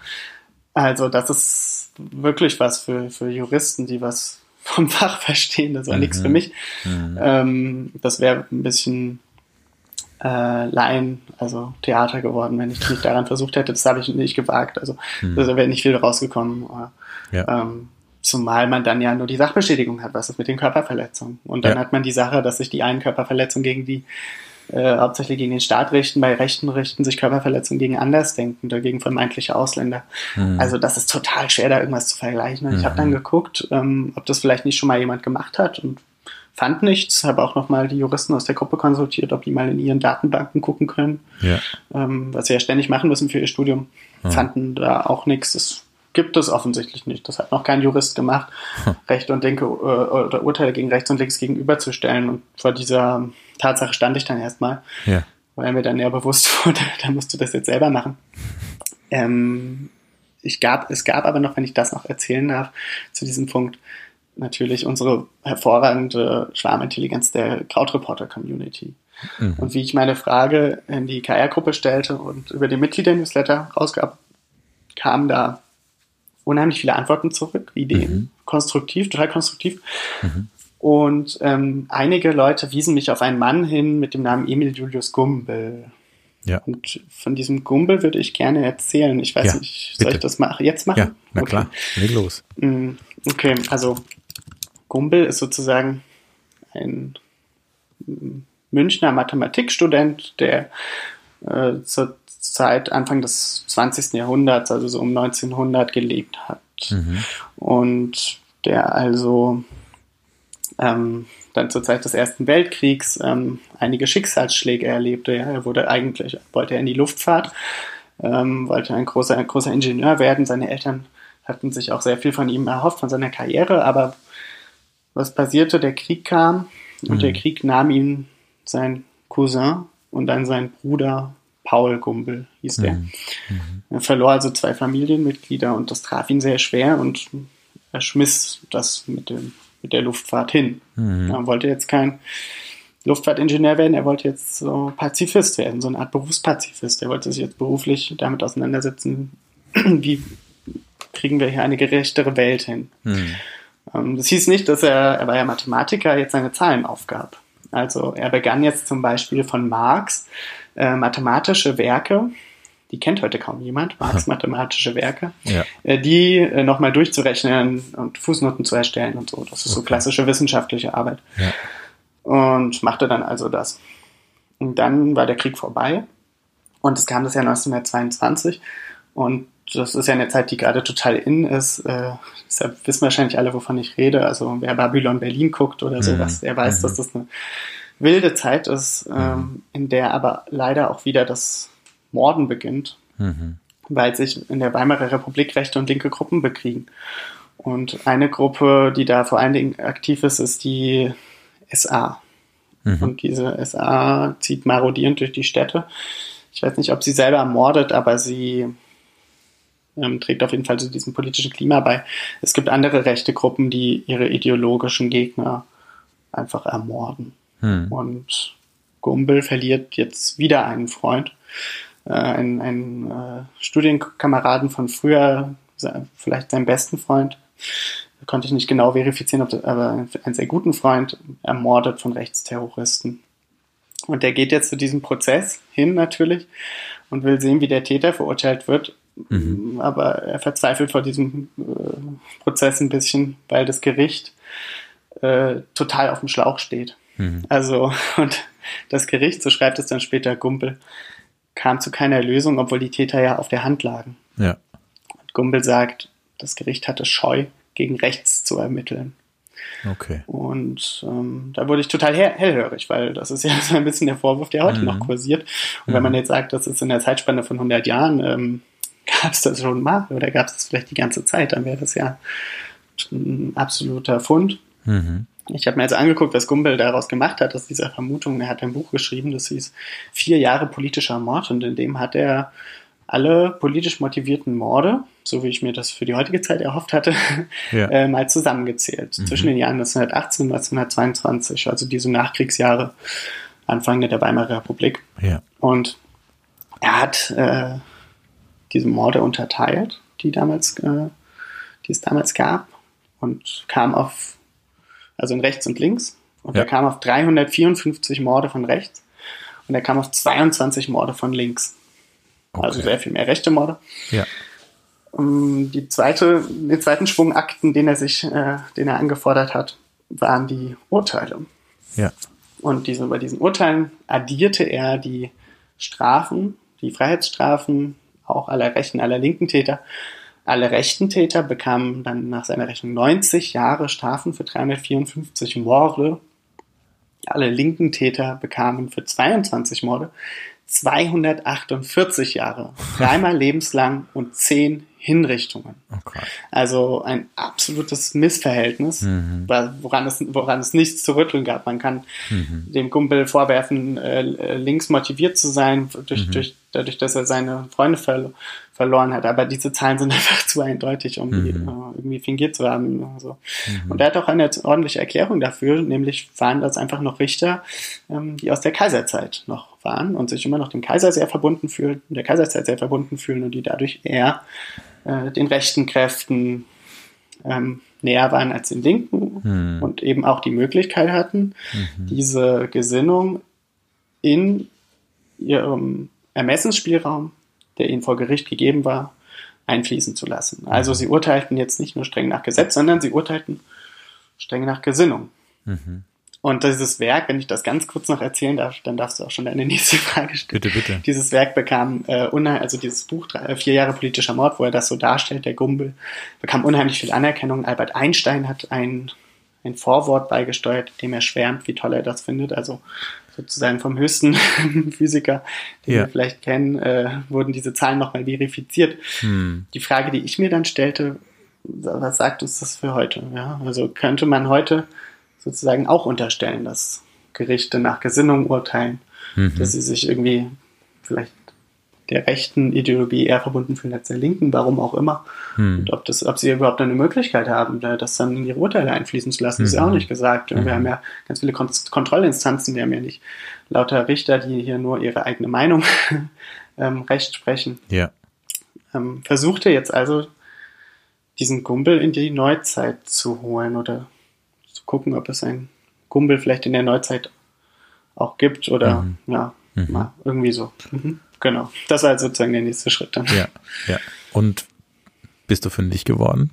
Also das ist wirklich was für, für Juristen, die was [laughs] vom Fach verstehen. Das war mhm. nichts für mich. Mhm. Ähm, das wäre ein bisschen äh, Laien, also Theater geworden, wenn ich mich daran versucht hätte. Das habe ich nicht gewagt. Also mhm. da wäre nicht viel rausgekommen. Ja. Ähm, zumal man dann ja nur die Sachbeschädigung hat. Was ist mit den Körperverletzungen? Und dann ja. hat man die Sache, dass sich die einen Körperverletzungen gegen die äh, hauptsächlich gegen den Staat richten, bei Rechten richten sich Körperverletzungen gegen Andersdenkende, gegen vermeintliche Ausländer. Mhm. Also das ist total schwer, da irgendwas zu vergleichen. Und mhm. ich habe dann geguckt, ähm, ob das vielleicht nicht schon mal jemand gemacht hat und fand nichts. Habe auch nochmal die Juristen aus der Gruppe konsultiert, ob die mal in ihren Datenbanken gucken können, ja. ähm, was sie ja ständig machen müssen für ihr Studium. Mhm. Fanden da auch nichts. Gibt es offensichtlich nicht. Das hat noch kein Jurist gemacht, hm. Rechte und Denke äh, oder Urteile gegen rechts und links gegenüberzustellen. Und vor dieser Tatsache stand ich dann erstmal, ja. weil mir dann ja bewusst [laughs] wurde, da musst du das jetzt selber machen. Ähm, ich gab, es gab aber noch, wenn ich das noch erzählen darf, zu diesem Punkt, natürlich unsere hervorragende Schwarmintelligenz der Krautreporter-Community. Mhm. Und wie ich meine Frage in die KR-Gruppe stellte und über die Mitglieder-Newsletter rausgab, kamen da unheimlich viele Antworten zurück, Ideen, mhm. konstruktiv, total konstruktiv. Mhm. Und ähm, einige Leute wiesen mich auf einen Mann hin mit dem Namen Emil Julius Gumbel. Ja. Und von diesem Gumbel würde ich gerne erzählen. Ich weiß ja, nicht, soll bitte. ich das mach, jetzt machen? Ja, na okay. klar, leg los. Mm, okay, also Gumbel ist sozusagen ein Münchner Mathematikstudent, der äh, zur Zeit Anfang des 20. Jahrhunderts, also so um 1900 gelebt hat. Mhm. Und der also ähm, dann zur Zeit des Ersten Weltkriegs ähm, einige Schicksalsschläge erlebte. Ja. Er wurde eigentlich, wollte er in die Luftfahrt, ähm, wollte ein großer, ein großer Ingenieur werden. Seine Eltern hatten sich auch sehr viel von ihm erhofft, von seiner Karriere, aber was passierte? Der Krieg kam und mhm. der Krieg nahm ihm sein Cousin und dann sein Bruder Paul Gumbel hieß der. Mhm. Er verlor also zwei Familienmitglieder und das traf ihn sehr schwer und er schmiss das mit dem mit der Luftfahrt hin. Mhm. Er wollte jetzt kein Luftfahrtingenieur werden, er wollte jetzt so Pazifist werden, so eine Art Berufspazifist. Er wollte sich jetzt beruflich damit auseinandersetzen, [clears throat] wie kriegen wir hier eine gerechtere Welt hin. Mhm. das hieß nicht, dass er, er war ja Mathematiker, jetzt seine Zahlen aufgab. Also er begann jetzt zum Beispiel von Marx äh, mathematische Werke, die kennt heute kaum jemand, Marx mathematische Werke, ja. äh, die äh, nochmal durchzurechnen und Fußnoten zu erstellen und so. Das ist okay. so klassische wissenschaftliche Arbeit. Ja. Und machte dann also das. Und dann war der Krieg vorbei und es kam das Jahr 1922 und das ist ja eine Zeit, die gerade total in ist. Äh, deshalb wissen wahrscheinlich alle, wovon ich rede. Also wer Babylon Berlin guckt oder sowas, mhm. der weiß, mhm. dass das eine wilde Zeit ist, ähm, mhm. in der aber leider auch wieder das Morden beginnt, mhm. weil sich in der Weimarer Republik rechte und linke Gruppen bekriegen. Und eine Gruppe, die da vor allen Dingen aktiv ist, ist die SA. Mhm. Und diese SA zieht marodierend durch die Städte. Ich weiß nicht, ob sie selber mordet, aber sie ähm, trägt auf jeden Fall zu diesem politischen Klima bei. Es gibt andere rechte Gruppen, die ihre ideologischen Gegner einfach ermorden. Hm. Und Gumbel verliert jetzt wieder einen Freund, äh, einen, einen äh, Studienkameraden von früher, vielleicht seinen besten Freund. Konnte ich nicht genau verifizieren, ob das, aber einen sehr guten Freund, ermordet von Rechtsterroristen. Und der geht jetzt zu diesem Prozess hin natürlich und will sehen, wie der Täter verurteilt wird. Mhm. Aber er verzweifelt vor diesem äh, Prozess ein bisschen, weil das Gericht äh, total auf dem Schlauch steht. Mhm. Also, [laughs] und das Gericht, so schreibt es dann später Gumpel, kam zu keiner Lösung, obwohl die Täter ja auf der Hand lagen. Ja. Und Gumpel sagt, das Gericht hatte Scheu, gegen rechts zu ermitteln. Okay. Und ähm, da wurde ich total hellhörig, weil das ist ja [laughs] so ein bisschen der Vorwurf, der heute mhm. noch kursiert. Und mhm. wenn man jetzt sagt, das ist in der Zeitspanne von 100 Jahren, ähm, [laughs] gab es das schon mal oder gab es das vielleicht die ganze Zeit, dann wäre das ja ein absoluter Fund. Mhm. Ich habe mir also angeguckt, was Gumbel daraus gemacht hat, aus dieser Vermutung. Er hat ein Buch geschrieben, das hieß Vier Jahre politischer Mord und in dem hat er alle politisch motivierten Morde, so wie ich mir das für die heutige Zeit erhofft hatte, [laughs] ja. äh, mal zusammengezählt. Mhm. Zwischen den Jahren 1918 und 1922, also diese Nachkriegsjahre, Anfang der Weimarer Republik. Ja. Und er hat äh, diese Morde unterteilt, die damals, äh, die es damals gab, und kam auf also in rechts und links. Und ja. er kam auf 354 Morde von rechts und er kam auf 22 Morde von links. Okay. Also sehr viel mehr rechte Morde. Ja. Um, die zweite, den zweiten Schwung Akten, den er sich, äh, den er angefordert hat, waren die Urteile. Ja. Und diese, bei diesen Urteilen addierte er die Strafen, die Freiheitsstrafen, auch aller rechten, aller linken Täter alle rechten Täter bekamen dann nach seiner Rechnung 90 Jahre Strafen für 354 Morde. Alle linken Täter bekamen für 22 Morde 248 Jahre, dreimal [laughs] lebenslang und 10 Hinrichtungen. Okay. Also ein absolutes Missverhältnis, mhm. woran, es, woran es nichts zu rütteln gab. Man kann mhm. dem Kumpel vorwerfen, äh, links motiviert zu sein, durch, mhm. durch, dadurch, dass er seine Freunde ver verloren hat. Aber diese Zahlen sind [laughs] einfach zu eindeutig, um die mhm. äh, irgendwie fingiert zu haben. Also. Mhm. Und er hat auch eine ordentliche Erklärung dafür, nämlich waren das einfach noch Richter, ähm, die aus der Kaiserzeit noch waren und sich immer noch dem Kaiser sehr verbunden fühlen, der Kaiserzeit sehr verbunden fühlen und die dadurch eher äh, den rechten Kräften ähm, näher waren als den Linken hm. und eben auch die Möglichkeit hatten, mhm. diese Gesinnung in ihrem Ermessensspielraum, der ihnen vor Gericht gegeben war, einfließen zu lassen. Also sie urteilten jetzt nicht nur streng nach Gesetz, sondern sie urteilten streng nach Gesinnung. Mhm. Und dieses Werk, wenn ich das ganz kurz noch erzählen darf, dann darfst du auch schon deine [laughs] nächste Frage stellen. Bitte, bitte. Dieses Werk bekam, äh, also dieses Buch, drei, äh, vier Jahre politischer Mord, wo er das so darstellt, der Gumbel, bekam unheimlich viel Anerkennung. Albert Einstein hat ein, ein Vorwort beigesteuert, dem er schwärmt, wie toll er das findet. Also sozusagen vom höchsten [laughs] Physiker, den ja. wir vielleicht kennen, äh, wurden diese Zahlen nochmal verifiziert. Hm. Die Frage, die ich mir dann stellte, was sagt uns das für heute? Ja, also könnte man heute sozusagen auch unterstellen, dass Gerichte nach Gesinnung urteilen, mhm. dass sie sich irgendwie vielleicht der rechten Ideologie eher verbunden fühlen als der linken, warum auch immer. Mhm. Und ob, das, ob sie überhaupt eine Möglichkeit haben, das dann in ihre Urteile einfließen zu lassen, mhm. ist ja auch mhm. nicht gesagt. Mhm. Wir haben ja ganz viele Kont Kontrollinstanzen, wir haben ja nicht lauter Richter, die hier nur ihre eigene Meinung [laughs] ähm, recht sprechen. Ja. ähm, versuchte jetzt also diesen Gumbel in die Neuzeit zu holen oder zu gucken, ob es ein Gumbel vielleicht in der Neuzeit auch gibt oder mhm. ja, mhm. Mal, irgendwie so. Mhm. Genau. Das war halt sozusagen der nächste Schritt dann. Ja, ja. Und bist du fündig geworden?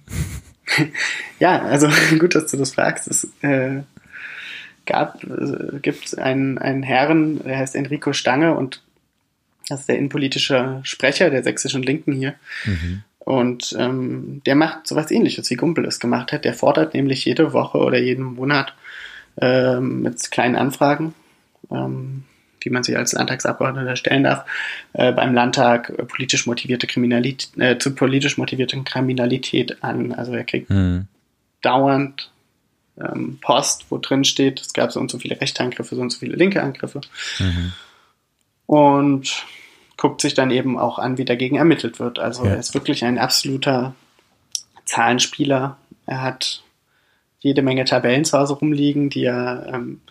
[laughs] ja, also [laughs] gut, dass du das fragst. Es äh, gab, äh, gibt einen, einen Herren, der heißt Enrico Stange und das ist der innenpolitische Sprecher der sächsischen Linken hier. Mhm. Und ähm, der macht sowas ähnliches, wie Gumpel es gemacht hat. Der fordert nämlich jede Woche oder jeden Monat ähm, mit kleinen Anfragen, ähm, die man sich als Landtagsabgeordneter stellen darf, äh, beim Landtag politisch motivierte Kriminalität, äh, zu politisch motivierten Kriminalität an. Also er kriegt mhm. dauernd ähm, Post, wo drin steht, es gab so und so viele rechte Angriffe, so und so viele linke Angriffe. Mhm. Und guckt sich dann eben auch an, wie dagegen ermittelt wird. Also ja. er ist wirklich ein absoluter Zahlenspieler. Er hat jede Menge Tabellen zu Hause rumliegen, die er, ähm,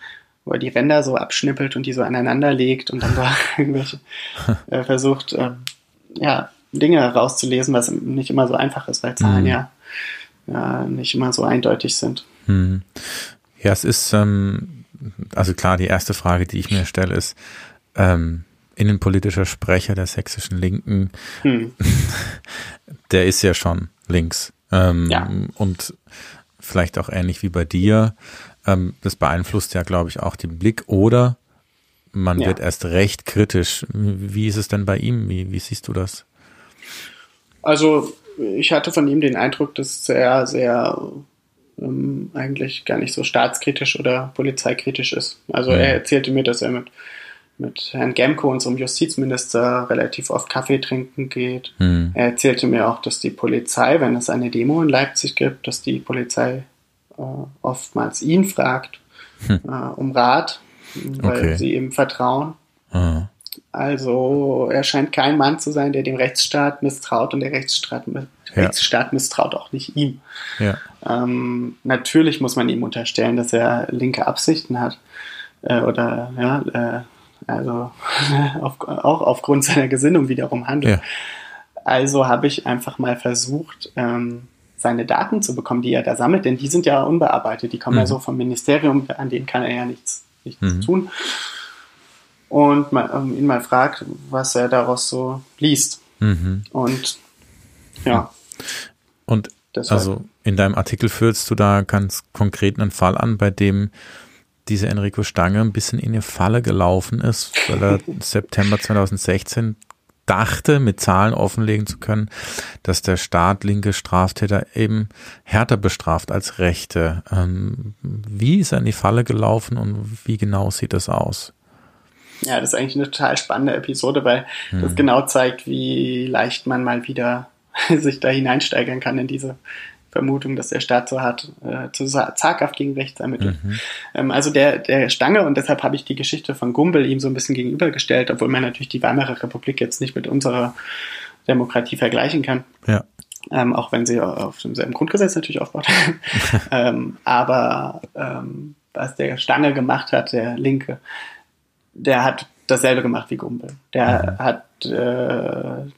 wo er die Ränder so abschnippelt und die so aneinander legt und dann da [laughs] irgendwelche [laughs] äh, versucht, äh, ja, Dinge herauszulesen, was nicht immer so einfach ist, weil Zahlen mhm. ja, ja nicht immer so eindeutig sind. Mhm. Ja, es ist, ähm, also klar, die erste Frage, die ich mir stelle, ist, ähm, innenpolitischer Sprecher der sächsischen Linken, hm. [laughs] der ist ja schon links. Ähm, ja. Und vielleicht auch ähnlich wie bei dir. Ähm, das beeinflusst ja, glaube ich, auch den Blick. Oder man ja. wird erst recht kritisch. Wie ist es denn bei ihm? Wie, wie siehst du das? Also ich hatte von ihm den Eindruck, dass er sehr ähm, eigentlich gar nicht so staatskritisch oder polizeikritisch ist. Also mhm. er erzählte mir, dass er mit mit Herrn Gemko, unserem Justizminister, relativ oft Kaffee trinken geht. Hm. Er erzählte mir auch, dass die Polizei, wenn es eine Demo in Leipzig gibt, dass die Polizei oftmals ihn fragt hm. äh, um Rat, weil okay. sie ihm vertrauen. Ah. Also er scheint kein Mann zu sein, der dem Rechtsstaat misstraut und der Rechtsstaat, ja. Rechtsstaat misstraut auch nicht ihm. Ja. Ähm, natürlich muss man ihm unterstellen, dass er linke Absichten hat äh, oder ja, äh, also [laughs] auf, auch aufgrund seiner Gesinnung wiederum handelt. Ja. Also habe ich einfach mal versucht, ähm, seine Daten zu bekommen, die er da sammelt, denn die sind ja unbearbeitet, die kommen mhm. ja so vom Ministerium, an denen kann er ja nichts, nichts mhm. tun. Und mal, ähm, ihn mal fragt, was er daraus so liest. Mhm. Und ja. Und deshalb. also in deinem Artikel führst du da ganz konkret einen Fall an, bei dem dieser Enrico Stange ein bisschen in eine Falle gelaufen ist, weil er [laughs] September 2016 dachte, mit Zahlen offenlegen zu können, dass der Staat linke Straftäter eben härter bestraft als Rechte. Ähm, wie ist er in die Falle gelaufen und wie genau sieht das aus? Ja, das ist eigentlich eine total spannende Episode, weil hm. das genau zeigt, wie leicht man mal wieder [laughs] sich da hineinsteigern kann in diese Vermutung, dass der Staat so hat, äh, zu zaghaft gegen rechts ermittelt. Mhm. Ähm, also der, der Stange, und deshalb habe ich die Geschichte von Gumbel ihm so ein bisschen gegenübergestellt, obwohl man natürlich die Weimarer Republik jetzt nicht mit unserer Demokratie vergleichen kann. Ja. Ähm, auch wenn sie auf demselben Grundgesetz natürlich aufbaut. [laughs] [laughs] ähm, aber ähm, was der Stange gemacht hat, der Linke, der hat dasselbe gemacht wie Gumbel. Der mhm. hat äh,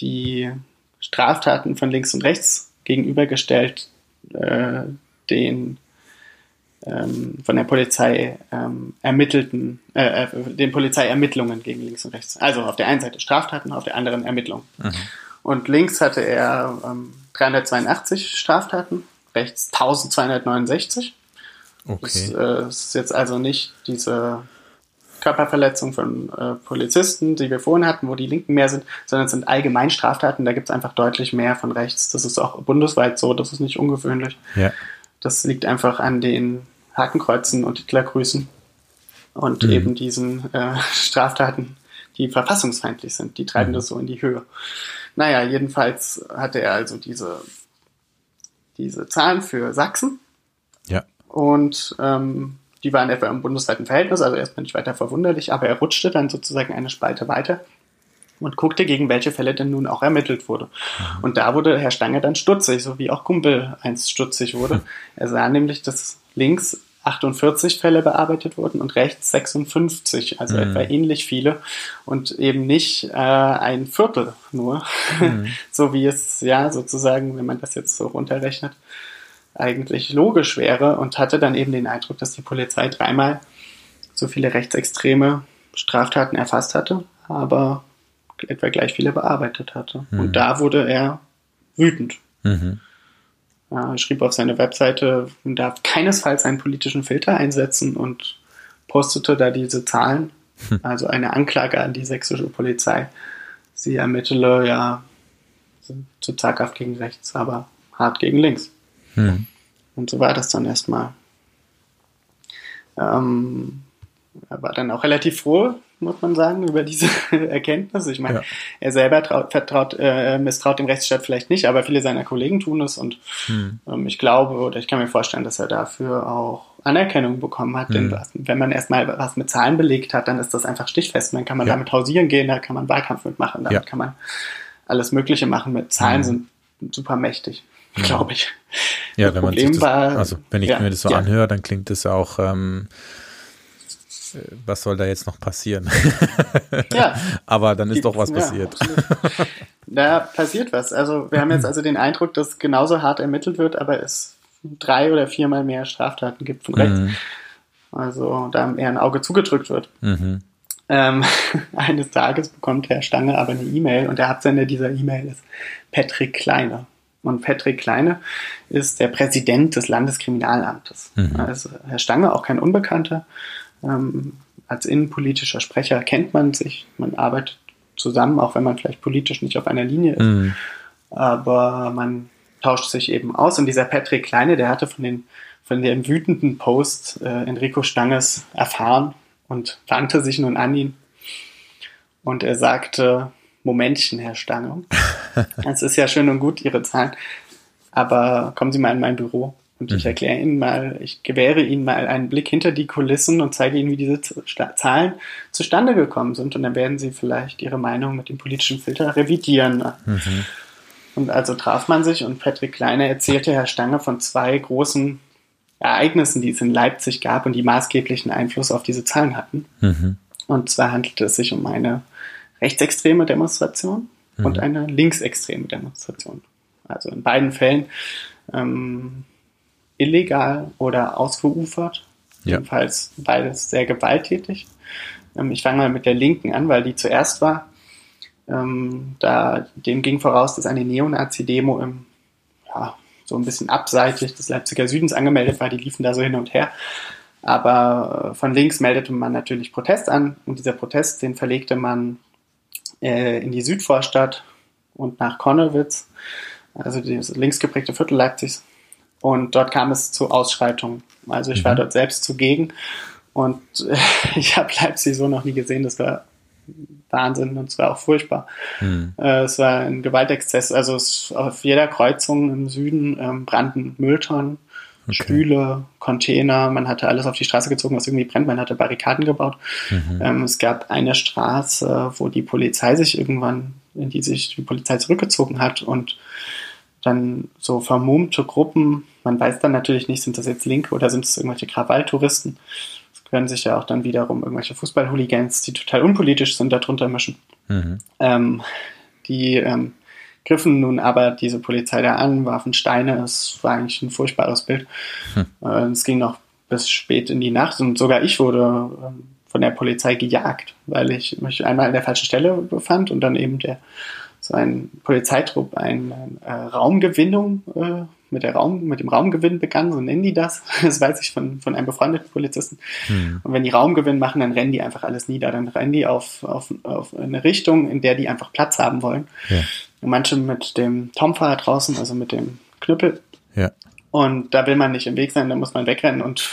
die Straftaten von links und rechts gegenübergestellt äh, den ähm, von der Polizei ähm, ermittelten, äh, äh, den Polizeiermittlungen gegen links und rechts. Also auf der einen Seite Straftaten, auf der anderen Ermittlungen. Mhm. Und links hatte er ähm, 382 Straftaten, rechts 1269. Okay. Das äh, ist jetzt also nicht diese Körperverletzung von äh, Polizisten, die wir vorhin hatten, wo die Linken mehr sind, sondern es sind allgemein Straftaten, da gibt es einfach deutlich mehr von rechts. Das ist auch bundesweit so, das ist nicht ungewöhnlich. Ja. Das liegt einfach an den Hakenkreuzen und Hitlergrüßen und mhm. eben diesen äh, [laughs] Straftaten, die verfassungsfeindlich sind. Die treiben mhm. das so in die Höhe. Naja, jedenfalls hatte er also diese, diese Zahlen für Sachsen. Ja. Und ähm, die waren etwa im bundesweiten Verhältnis, also erstmal nicht weiter verwunderlich, aber er rutschte dann sozusagen eine Spalte weiter und guckte, gegen welche Fälle denn nun auch ermittelt wurde. Mhm. Und da wurde Herr Stange dann stutzig, so wie auch Kumpel einst stutzig wurde. [laughs] Er sah nämlich, dass links 48 Fälle bearbeitet wurden und rechts 56, also mhm. etwa ähnlich viele und eben nicht äh, ein Viertel nur, mhm. [laughs] so wie es ja sozusagen, wenn man das jetzt so runterrechnet, eigentlich logisch wäre und hatte dann eben den Eindruck, dass die Polizei dreimal so viele rechtsextreme Straftaten erfasst hatte, aber etwa gleich viele bearbeitet hatte. Mhm. Und da wurde er wütend. Mhm. Er schrieb auf seine Webseite, man darf keinesfalls einen politischen Filter einsetzen und postete da diese Zahlen, hm. also eine Anklage an die sächsische Polizei. Sie ermittele ja zu zaghaft gegen rechts, aber hart gegen links. Hm. Und so war das dann erstmal. Ähm, er war dann auch relativ froh, muss man sagen, über diese [laughs] Erkenntnis. Ich meine, ja. er selber traut, vertraut, äh, misstraut dem Rechtsstaat vielleicht nicht, aber viele seiner Kollegen tun es und hm. ähm, ich glaube oder ich kann mir vorstellen, dass er dafür auch Anerkennung bekommen hat. Hm. Denn wenn man erstmal was mit Zahlen belegt hat, dann ist das einfach stichfest. Dann kann man ja. damit hausieren gehen, da kann man Wahlkampf mitmachen, damit ja. kann man alles Mögliche machen. Mit Zahlen hm. sind super mächtig, glaube ich. Ja, das wenn Problem man sich das, war, also wenn ich mir das so anhöre, dann klingt es auch ähm, was soll da jetzt noch passieren? Ja. [laughs] Aber dann ist doch was passiert. Ja, [laughs] da passiert was. Also wir haben jetzt also den Eindruck, dass genauso hart ermittelt wird, aber es drei oder viermal mehr Straftaten gibt von rechts. Mhm. Also da eher ein Auge zugedrückt wird. Mhm. Ähm, [laughs] eines Tages bekommt Herr Stange aber eine E-Mail und der Absender dieser E-Mail ist Patrick Kleine. Und Patrick Kleine ist der Präsident des Landeskriminalamtes. Mhm. Also Herr Stange, auch kein Unbekannter, ähm, als innenpolitischer Sprecher kennt man sich, man arbeitet zusammen, auch wenn man vielleicht politisch nicht auf einer Linie ist. Mhm. Aber man tauscht sich eben aus. Und dieser Patrick Kleine, der hatte von, den, von dem wütenden Post äh, Enrico Stanges erfahren und wandte sich nun an ihn. Und er sagte, Momentchen, Herr Stange. [laughs] Es ist ja schön und gut, Ihre Zahlen. Aber kommen Sie mal in mein Büro. Und ich mhm. erkläre Ihnen mal, ich gewähre Ihnen mal einen Blick hinter die Kulissen und zeige Ihnen, wie diese Zahlen zustande gekommen sind. Und dann werden Sie vielleicht Ihre Meinung mit dem politischen Filter revidieren. Mhm. Und also traf man sich und Patrick Kleine erzählte Herr Stange von zwei großen Ereignissen, die es in Leipzig gab und die maßgeblichen Einfluss auf diese Zahlen hatten. Mhm. Und zwar handelte es sich um eine rechtsextreme Demonstration mhm. und eine linksextreme Demonstration. Also in beiden Fällen ähm, illegal oder ausgeufert. Ja. Jedenfalls beides sehr gewalttätig. Ähm, ich fange mal mit der Linken an, weil die zuerst war. Ähm, da, dem ging voraus, dass eine Neonazi-Demo im, ja, so ein bisschen abseitig des Leipziger Südens angemeldet war. Die liefen da so hin und her. Aber äh, von links meldete man natürlich Protest an und dieser Protest, den verlegte man äh, in die Südvorstadt und nach Konnewitz, also das linksgeprägte Viertel Leipzigs. Und dort kam es zu Ausschreitungen. Also ich mhm. war dort selbst zugegen und äh, [laughs] ich habe Leipzig so noch nie gesehen. Das war Wahnsinn und es war auch furchtbar. Mhm. Äh, es war ein Gewaltexzess. Also es, auf jeder Kreuzung im Süden ähm, brannten Mülltonnen, okay. Stühle, Container. Man hatte alles auf die Straße gezogen, was irgendwie brennt. Man hatte Barrikaden gebaut. Mhm. Ähm, es gab eine Straße, wo die Polizei sich irgendwann, in die sich die Polizei zurückgezogen hat und dann so vermummte Gruppen, man weiß dann natürlich nicht, sind das jetzt Linke oder sind es irgendwelche Krawalltouristen. Es können sich ja auch dann wiederum irgendwelche Fußballhooligans, die total unpolitisch sind, darunter mischen. Mhm. Ähm, die ähm, griffen nun aber diese Polizei da an, warfen Steine, es war eigentlich ein furchtbares Bild. Mhm. Äh, es ging noch bis spät in die Nacht und sogar ich wurde ähm, von der Polizei gejagt, weil ich mich einmal an der falschen Stelle befand und dann eben der so ein Polizeitrupp eine äh, Raumgewinnung äh, mit, der Raum, mit dem Raumgewinn begann, so nennen die das. [laughs] Das weiß ich von, von einem befreundeten Polizisten. Hm. Und wenn die Raumgewinn machen, dann rennen die einfach alles nieder. Dann rennen die auf, auf, auf eine Richtung, in der die einfach Platz haben wollen. Ja. Und manche mit dem Tomfahrer draußen, also mit dem Knüppel. Ja. Und da will man nicht im Weg sein, da muss man wegrennen und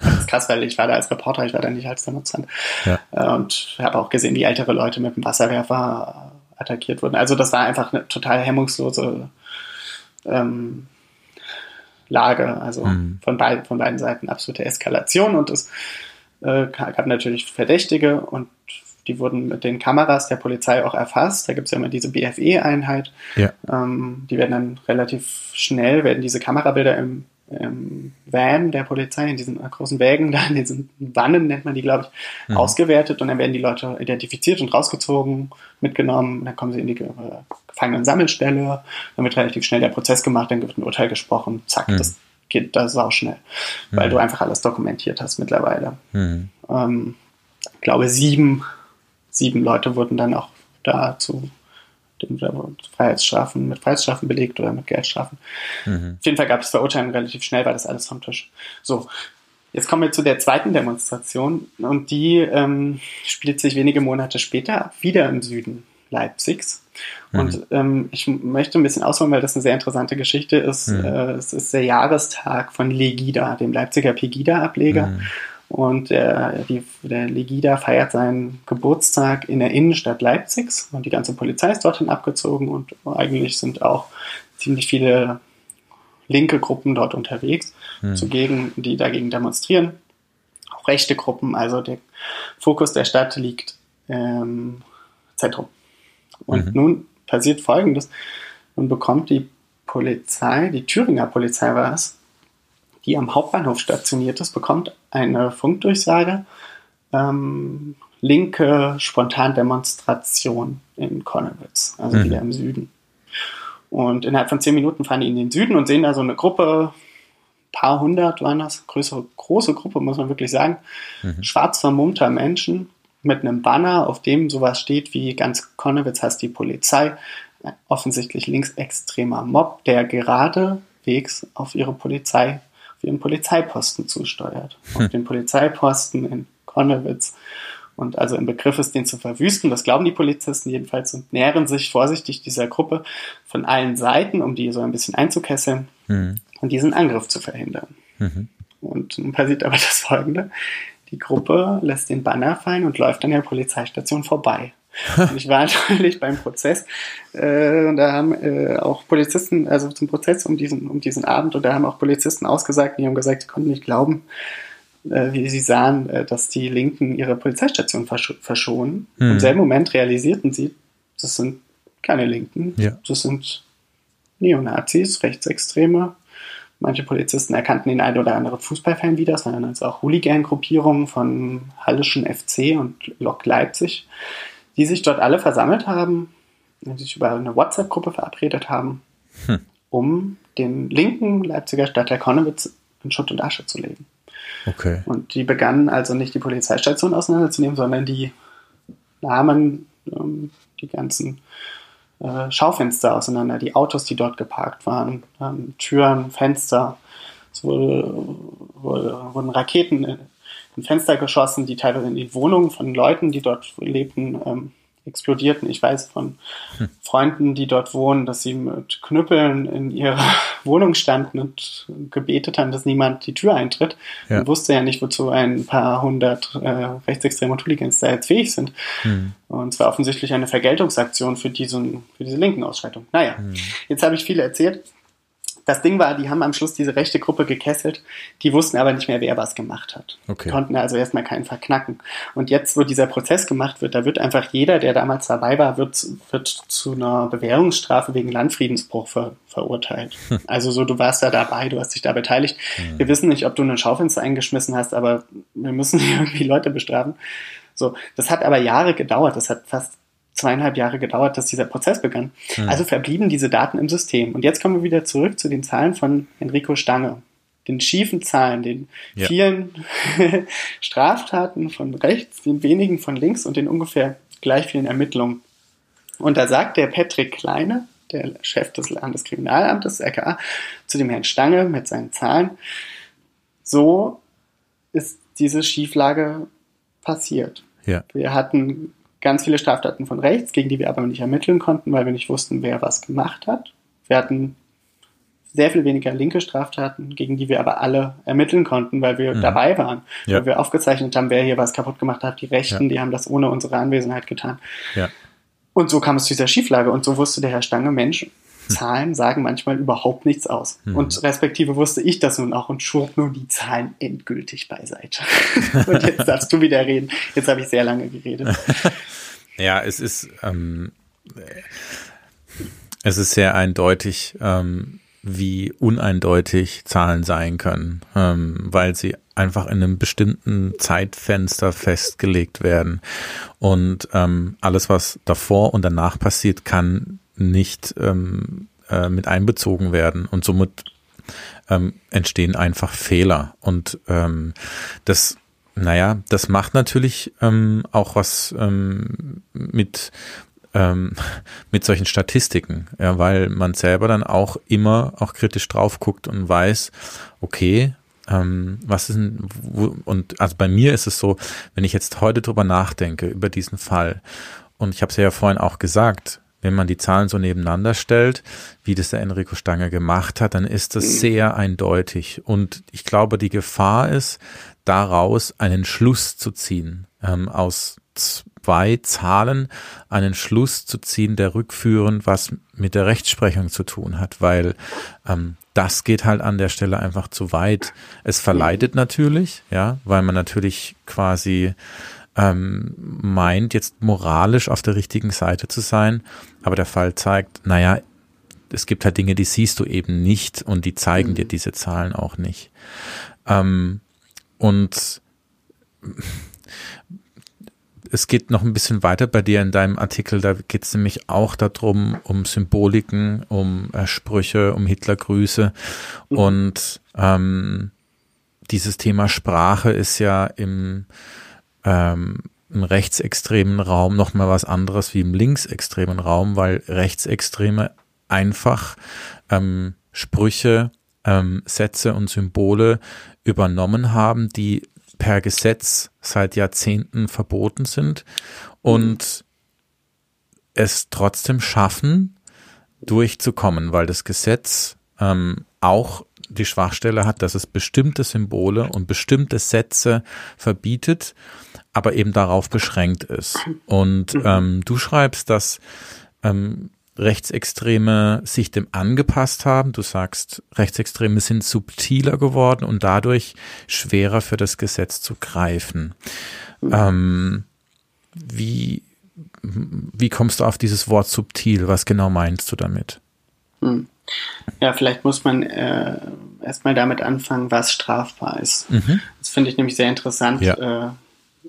das ist krass, weil ich war da als Reporter, ich war da nicht als Demonstrant. Ja. Äh, und habe auch gesehen, wie ältere Leute mit dem Wasserwerfer attackiert wurden. Also das war einfach eine total hemmungslose ähm, Lage, also mhm. von, beid, von beiden Seiten absolute Eskalation und es äh, gab natürlich Verdächtige und die wurden mit den Kameras der Polizei auch erfasst. Da gibt es ja immer diese BFE-Einheit. Ja. Ähm, die werden dann relativ schnell, werden diese Kamerabilder im ähm, Van der Polizei, in diesen großen Wägen, [laughs] da in diesen Wannen nennt man die, glaube ich, mhm. ausgewertet und dann werden die Leute identifiziert und rausgezogen, mitgenommen, dann kommen sie in die äh, Gefangenen-Sammelstelle, dann wird relativ schnell der Prozess gemacht, dann wird ein Urteil gesprochen, zack, mhm. das geht da sau schnell, weil mhm. du einfach alles dokumentiert hast mittlerweile. Mhm. Ähm, ich glaube, sieben, sieben Leute wurden dann auch dazu Freiheitsstrafen, mit Freiheitsstrafen belegt oder mit Geldstrafen. Mhm. Auf jeden Fall gab es Verurteilungen relativ schnell, war das alles vom Tisch. So, jetzt kommen wir zu der zweiten Demonstration und die ähm, spielt sich wenige Monate später wieder im Süden Leipzigs. Mhm. Und ähm, ich möchte ein bisschen ausholen, weil das eine sehr interessante Geschichte ist. Mhm. Äh, es ist der Jahrestag von Legida, dem Leipziger Pegida-Ableger. Und der, die, der Legida feiert seinen Geburtstag in der Innenstadt Leipzigs und die ganze Polizei ist dorthin abgezogen und eigentlich sind auch ziemlich viele linke Gruppen dort unterwegs, hm. zugegen, die dagegen demonstrieren. Auch rechte Gruppen, also der Fokus der Stadt liegt im ähm, Zentrum. Und mhm. nun passiert Folgendes. Nun bekommt die Polizei, die Thüringer Polizei war es, die am Hauptbahnhof stationiert ist, bekommt eine Funkdurchsage, ähm, linke Spontandemonstration in Konnewitz, also mhm. wieder im Süden. Und innerhalb von zehn Minuten fahren die in den Süden und sehen da so eine Gruppe, paar hundert waren das, größere, große Gruppe, muss man wirklich sagen, mhm. schwarz vermummter Menschen mit einem Banner, auf dem sowas steht wie ganz Konnewitz heißt die Polizei, offensichtlich linksextremer Mob, der geradewegs auf ihre Polizei ihren Polizeiposten zusteuert. Hm. Auf den Polizeiposten in Konnewitz. Und also im Begriff ist, den zu verwüsten. Das glauben die Polizisten jedenfalls und nähern sich vorsichtig dieser Gruppe von allen Seiten, um die so ein bisschen einzukesseln mhm. und diesen Angriff zu verhindern. Mhm. Und nun passiert aber das Folgende. Die Gruppe lässt den Banner fallen und läuft an der Polizeistation vorbei. [laughs] Und ich war natürlich beim Prozess äh, und da haben äh, auch Polizisten, also zum Prozess um diesen, um diesen Abend, und da haben auch Polizisten ausgesagt, die haben gesagt, sie konnten nicht glauben, äh, wie sie sahen, äh, dass die Linken ihre Polizeistation versch verschonen. Mhm. Im selben Moment realisierten sie, das sind keine Linken, ja. das sind Neonazis, Rechtsextreme. Manche Polizisten erkannten den einen oder anderen Fußballfan wieder, es waren also auch Hooligan-Gruppierungen von Hallischen FC und Lok Leipzig die sich dort alle versammelt haben, die sich über eine WhatsApp-Gruppe verabredet haben, hm. um den linken Leipziger Stadtteil Konnewitz in Schutt und Asche zu legen. Okay. Und die begannen also nicht die Polizeistation auseinanderzunehmen, sondern die nahmen ähm, die ganzen äh, Schaufenster auseinander, die Autos, die dort geparkt waren, ähm, Türen, Fenster. Es wurde, wurde, wurden Raketen in Fenster geschossen, die teilweise in die Wohnungen von Leuten, die dort lebten, ähm, explodierten. Ich weiß von hm. Freunden, die dort wohnen, dass sie mit Knüppeln in ihrer [laughs] Wohnung standen und gebetet haben, dass niemand die Tür eintritt. Ja. Man wusste ja nicht, wozu ein paar hundert äh, rechtsextreme Hooligans da jetzt fähig sind. Hm. Und es war offensichtlich eine Vergeltungsaktion für, diesen, für diese linken Ausschreitung. Naja, hm. jetzt habe ich viel erzählt. Das Ding war, die haben am Schluss diese rechte Gruppe gekesselt, die wussten aber nicht mehr, wer was gemacht hat. Okay. Konnten also erstmal keinen verknacken. Und jetzt, wo dieser Prozess gemacht wird, da wird einfach jeder, der damals dabei war, wird, wird zu einer Bewährungsstrafe wegen Landfriedensbruch ver, verurteilt. Hm. Also so, du warst da dabei, du hast dich da beteiligt. Hm. Wir wissen nicht, ob du einen Schaufenster eingeschmissen hast, aber wir müssen [laughs] irgendwie Leute bestrafen. So, das hat aber Jahre gedauert. Das hat fast zweieinhalb Jahre gedauert, dass dieser Prozess begann. Mhm. Also verblieben diese Daten im System. Und jetzt kommen wir wieder zurück zu den Zahlen von Enrico Stange. Den schiefen Zahlen, den ja. vielen [laughs] Straftaten von rechts, den wenigen von links und den ungefähr gleich vielen Ermittlungen. Und da sagt der Patrick Kleine, der Chef des Landeskriminalamtes, RKA, zu dem Herrn Stange mit seinen Zahlen, so ist diese Schieflage passiert. Ja. Wir hatten ganz viele Straftaten von rechts, gegen die wir aber nicht ermitteln konnten, weil wir nicht wussten, wer was gemacht hat. Wir hatten sehr viel weniger linke Straftaten, gegen die wir aber alle ermitteln konnten, weil wir mhm. dabei waren, ja. weil wir aufgezeichnet haben, wer hier was kaputt gemacht hat. Die Rechten, ja. die haben das ohne unsere Anwesenheit getan. Ja. Und so kam es zu dieser Schieflage und so wusste der Herr Stange, Mensch, Zahlen sagen manchmal überhaupt nichts aus. Mhm. Und respektive wusste ich das nun auch und schob nun die Zahlen endgültig beiseite. [laughs] und jetzt darfst du wieder reden. Jetzt habe ich sehr lange geredet. [laughs] ja, es ist, ähm, es ist sehr eindeutig, ähm, wie uneindeutig Zahlen sein können, ähm, weil sie einfach in einem bestimmten Zeitfenster festgelegt werden. Und ähm, alles, was davor und danach passiert, kann nicht ähm, äh, mit einbezogen werden. Und somit ähm, entstehen einfach Fehler. Und ähm, das naja, das macht natürlich ähm, auch was ähm, mit ähm, mit solchen Statistiken, ja, weil man selber dann auch immer auch kritisch drauf guckt und weiß, okay, ähm, was ist denn, wo, und also bei mir ist es so, wenn ich jetzt heute drüber nachdenke, über diesen Fall, und ich habe es ja vorhin auch gesagt, wenn man die Zahlen so nebeneinander stellt, wie das der Enrico Stange gemacht hat, dann ist das sehr eindeutig. Und ich glaube, die Gefahr ist, daraus einen Schluss zu ziehen, ähm, aus zwei Zahlen einen Schluss zu ziehen, der rückführend was mit der Rechtsprechung zu tun hat, weil ähm, das geht halt an der Stelle einfach zu weit. Es verleitet natürlich, ja, weil man natürlich quasi ähm, meint, jetzt moralisch auf der richtigen Seite zu sein, aber der Fall zeigt, naja, es gibt halt Dinge, die siehst du eben nicht und die zeigen mhm. dir diese Zahlen auch nicht. Ähm, und es geht noch ein bisschen weiter bei dir in deinem Artikel. Da geht es nämlich auch darum, um Symboliken, um äh, Sprüche, um Hitlergrüße. Mhm. Und ähm, dieses Thema Sprache ist ja im, ähm, im rechtsextremen Raum noch mal was anderes wie im linksextremen Raum, weil Rechtsextreme einfach ähm, Sprüche, ähm, Sätze und Symbole übernommen haben, die per Gesetz seit Jahrzehnten verboten sind und es trotzdem schaffen, durchzukommen, weil das Gesetz ähm, auch die Schwachstelle hat, dass es bestimmte Symbole und bestimmte Sätze verbietet, aber eben darauf beschränkt ist. Und mhm. ähm, du schreibst, dass ähm, Rechtsextreme sich dem angepasst haben. Du sagst, Rechtsextreme sind subtiler geworden und dadurch schwerer für das Gesetz zu greifen. Mhm. Ähm, wie, wie kommst du auf dieses Wort subtil? Was genau meinst du damit? Mhm. Ja, vielleicht muss man äh, erstmal damit anfangen, was strafbar ist. Mhm. Das finde ich nämlich sehr interessant. Ja. Äh,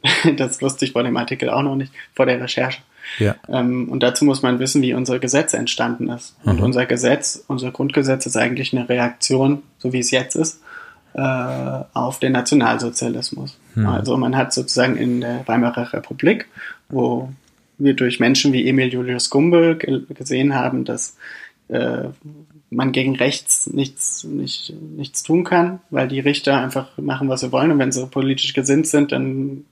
[laughs] das wusste ich vor dem Artikel auch noch nicht, vor der Recherche. Ja. Ähm, und dazu muss man wissen, wie unser Gesetz entstanden ist. Mhm. Und unser Gesetz, unser Grundgesetz ist eigentlich eine Reaktion, so wie es jetzt ist, äh, auf den Nationalsozialismus. Mhm. Also man hat sozusagen in der Weimarer Republik, wo wir durch Menschen wie Emil Julius Gumbe gesehen haben, dass äh, man gegen rechts nichts, nicht, nichts tun kann, weil die Richter einfach machen, was sie wollen. Und wenn sie politisch gesinnt sind, dann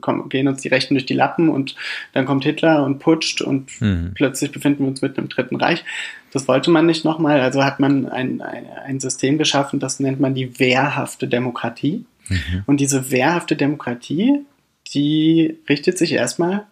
kommen, gehen uns die Rechten durch die Lappen und dann kommt Hitler und putscht und mhm. plötzlich befinden wir uns mitten im Dritten Reich. Das wollte man nicht nochmal, also hat man ein, ein, ein System geschaffen, das nennt man die wehrhafte Demokratie. Mhm. Und diese wehrhafte Demokratie, die richtet sich erstmal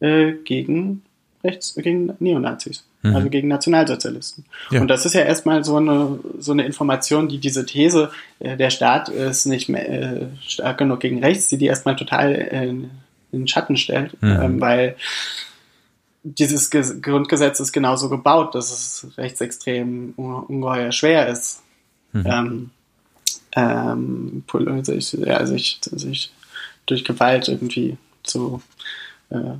äh, gegen rechts, gegen Neonazis mhm. also gegen Nationalsozialisten. Ja. Und das ist ja erstmal so eine, so eine Information, die diese These, äh, der Staat ist nicht mehr äh, stark genug gegen rechts, die die erstmal total äh, in den Schatten stellt, mhm. ähm, weil dieses Ge Grundgesetz ist genauso gebaut, dass es rechtsextrem ungeheuer schwer ist, mhm. ähm, ähm, sich, ja, sich, sich durch Gewalt irgendwie zu äh,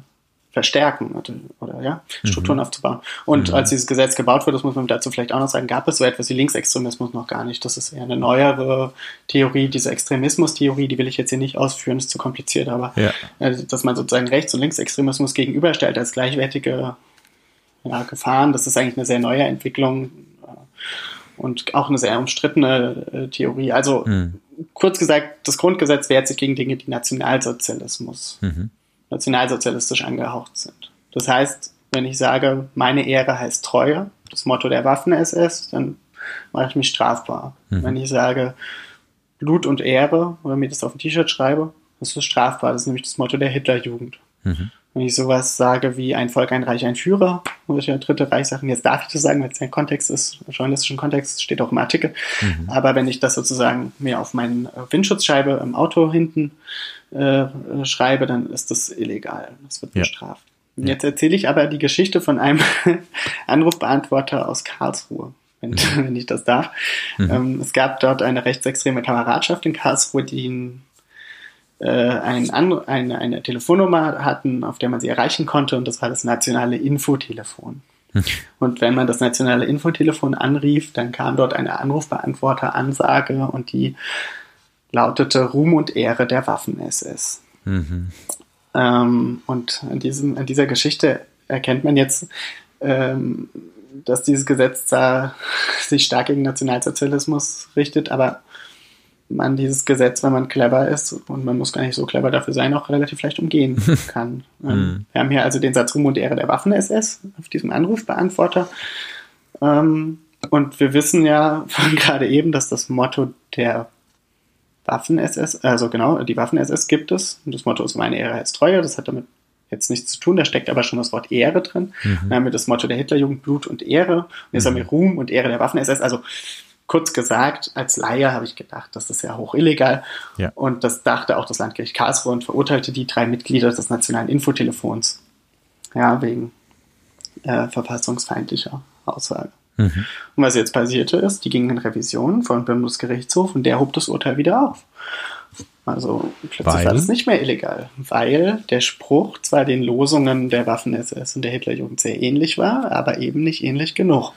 verstärken oder, oder ja, Strukturen mhm. aufzubauen. Und mhm. als dieses Gesetz gebaut wurde, das muss man dazu vielleicht auch noch sagen, gab es so etwas wie Linksextremismus noch gar nicht. Das ist eher eine neuere Theorie, diese Extremismus-Theorie, die will ich jetzt hier nicht ausführen, ist zu kompliziert, aber ja. äh, dass man sozusagen Rechts- und Linksextremismus gegenüberstellt als gleichwertige ja, Gefahren, das ist eigentlich eine sehr neue Entwicklung äh, und auch eine sehr umstrittene äh, Theorie. Also mhm. kurz gesagt, das Grundgesetz wehrt sich gegen Dinge, die Nationalsozialismus mhm nationalsozialistisch angehaucht sind. Das heißt, wenn ich sage, meine Ehre heißt Treue, das Motto der Waffen-SS, dann mache ich mich strafbar. Mhm. Wenn ich sage, Blut und Ehre oder mir das auf ein T-Shirt schreibe, das ist strafbar. Das ist nämlich das Motto der Hitlerjugend. Mhm. Wenn ich sowas sage wie ein Volk, ein Reich, ein Führer, muss ich ja Dritte Reich sagen, jetzt darf ich das sagen, weil es ein Kontext ist, journalistischen Kontext, steht auch im Artikel. Mhm. Aber wenn ich das sozusagen mir auf meine Windschutzscheibe im Auto hinten äh, schreibe, dann ist das illegal. Das wird bestraft. Ja. Jetzt erzähle ich aber die Geschichte von einem [laughs] Anrufbeantworter aus Karlsruhe. wenn, [laughs] wenn ich das darf. Mhm. Ähm, es gab dort eine rechtsextreme Kameradschaft in Karlsruhe, die äh, ein, eine, eine Telefonnummer hatten, auf der man sie erreichen konnte, und das war das nationale Infotelefon. Mhm. Und wenn man das nationale Infotelefon anrief, dann kam dort eine Anrufbeantworter-Ansage und die lautete Ruhm und Ehre der Waffen-SS. Mhm. Ähm, und an, diesem, an dieser Geschichte erkennt man jetzt, ähm, dass dieses Gesetz da [laughs] sich stark gegen Nationalsozialismus richtet, aber man dieses Gesetz, wenn man clever ist, und man muss gar nicht so clever dafür sein, auch relativ leicht umgehen [laughs] kann. ähm, mhm. wir haben hier also den Satz Ruhm und Ehre der Waffen-SS auf diesem Anrufbeantworter. Ähm, und wir wissen ja [laughs] von gerade eben, dass das Motto der Waffen-SS, also genau, die Waffen-SS gibt es. Und das Motto ist meine Ehre als Treue. Das hat damit jetzt nichts zu tun. Da steckt aber schon das Wort Ehre drin. Mhm. Dann haben wir das Motto der Hitlerjugend, Blut und Ehre. Und jetzt mhm. haben wir Ruhm und Ehre der Waffen-SS. Also kurz gesagt, als Laie habe ich gedacht, das ist ja hoch illegal. Ja. Und das dachte auch das Landgericht Karlsruhe und verurteilte die drei Mitglieder des Nationalen Infotelefons. Ja, wegen äh, verfassungsfeindlicher Aussage. Mhm. Und was jetzt passierte ist, die gingen in Revision vor den Bundesgerichtshof und der hob das Urteil wieder auf. Also plötzlich weil? war das nicht mehr illegal, weil der Spruch zwar den Losungen der Waffen-SS und der Hitlerjugend sehr ähnlich war, aber eben nicht ähnlich genug.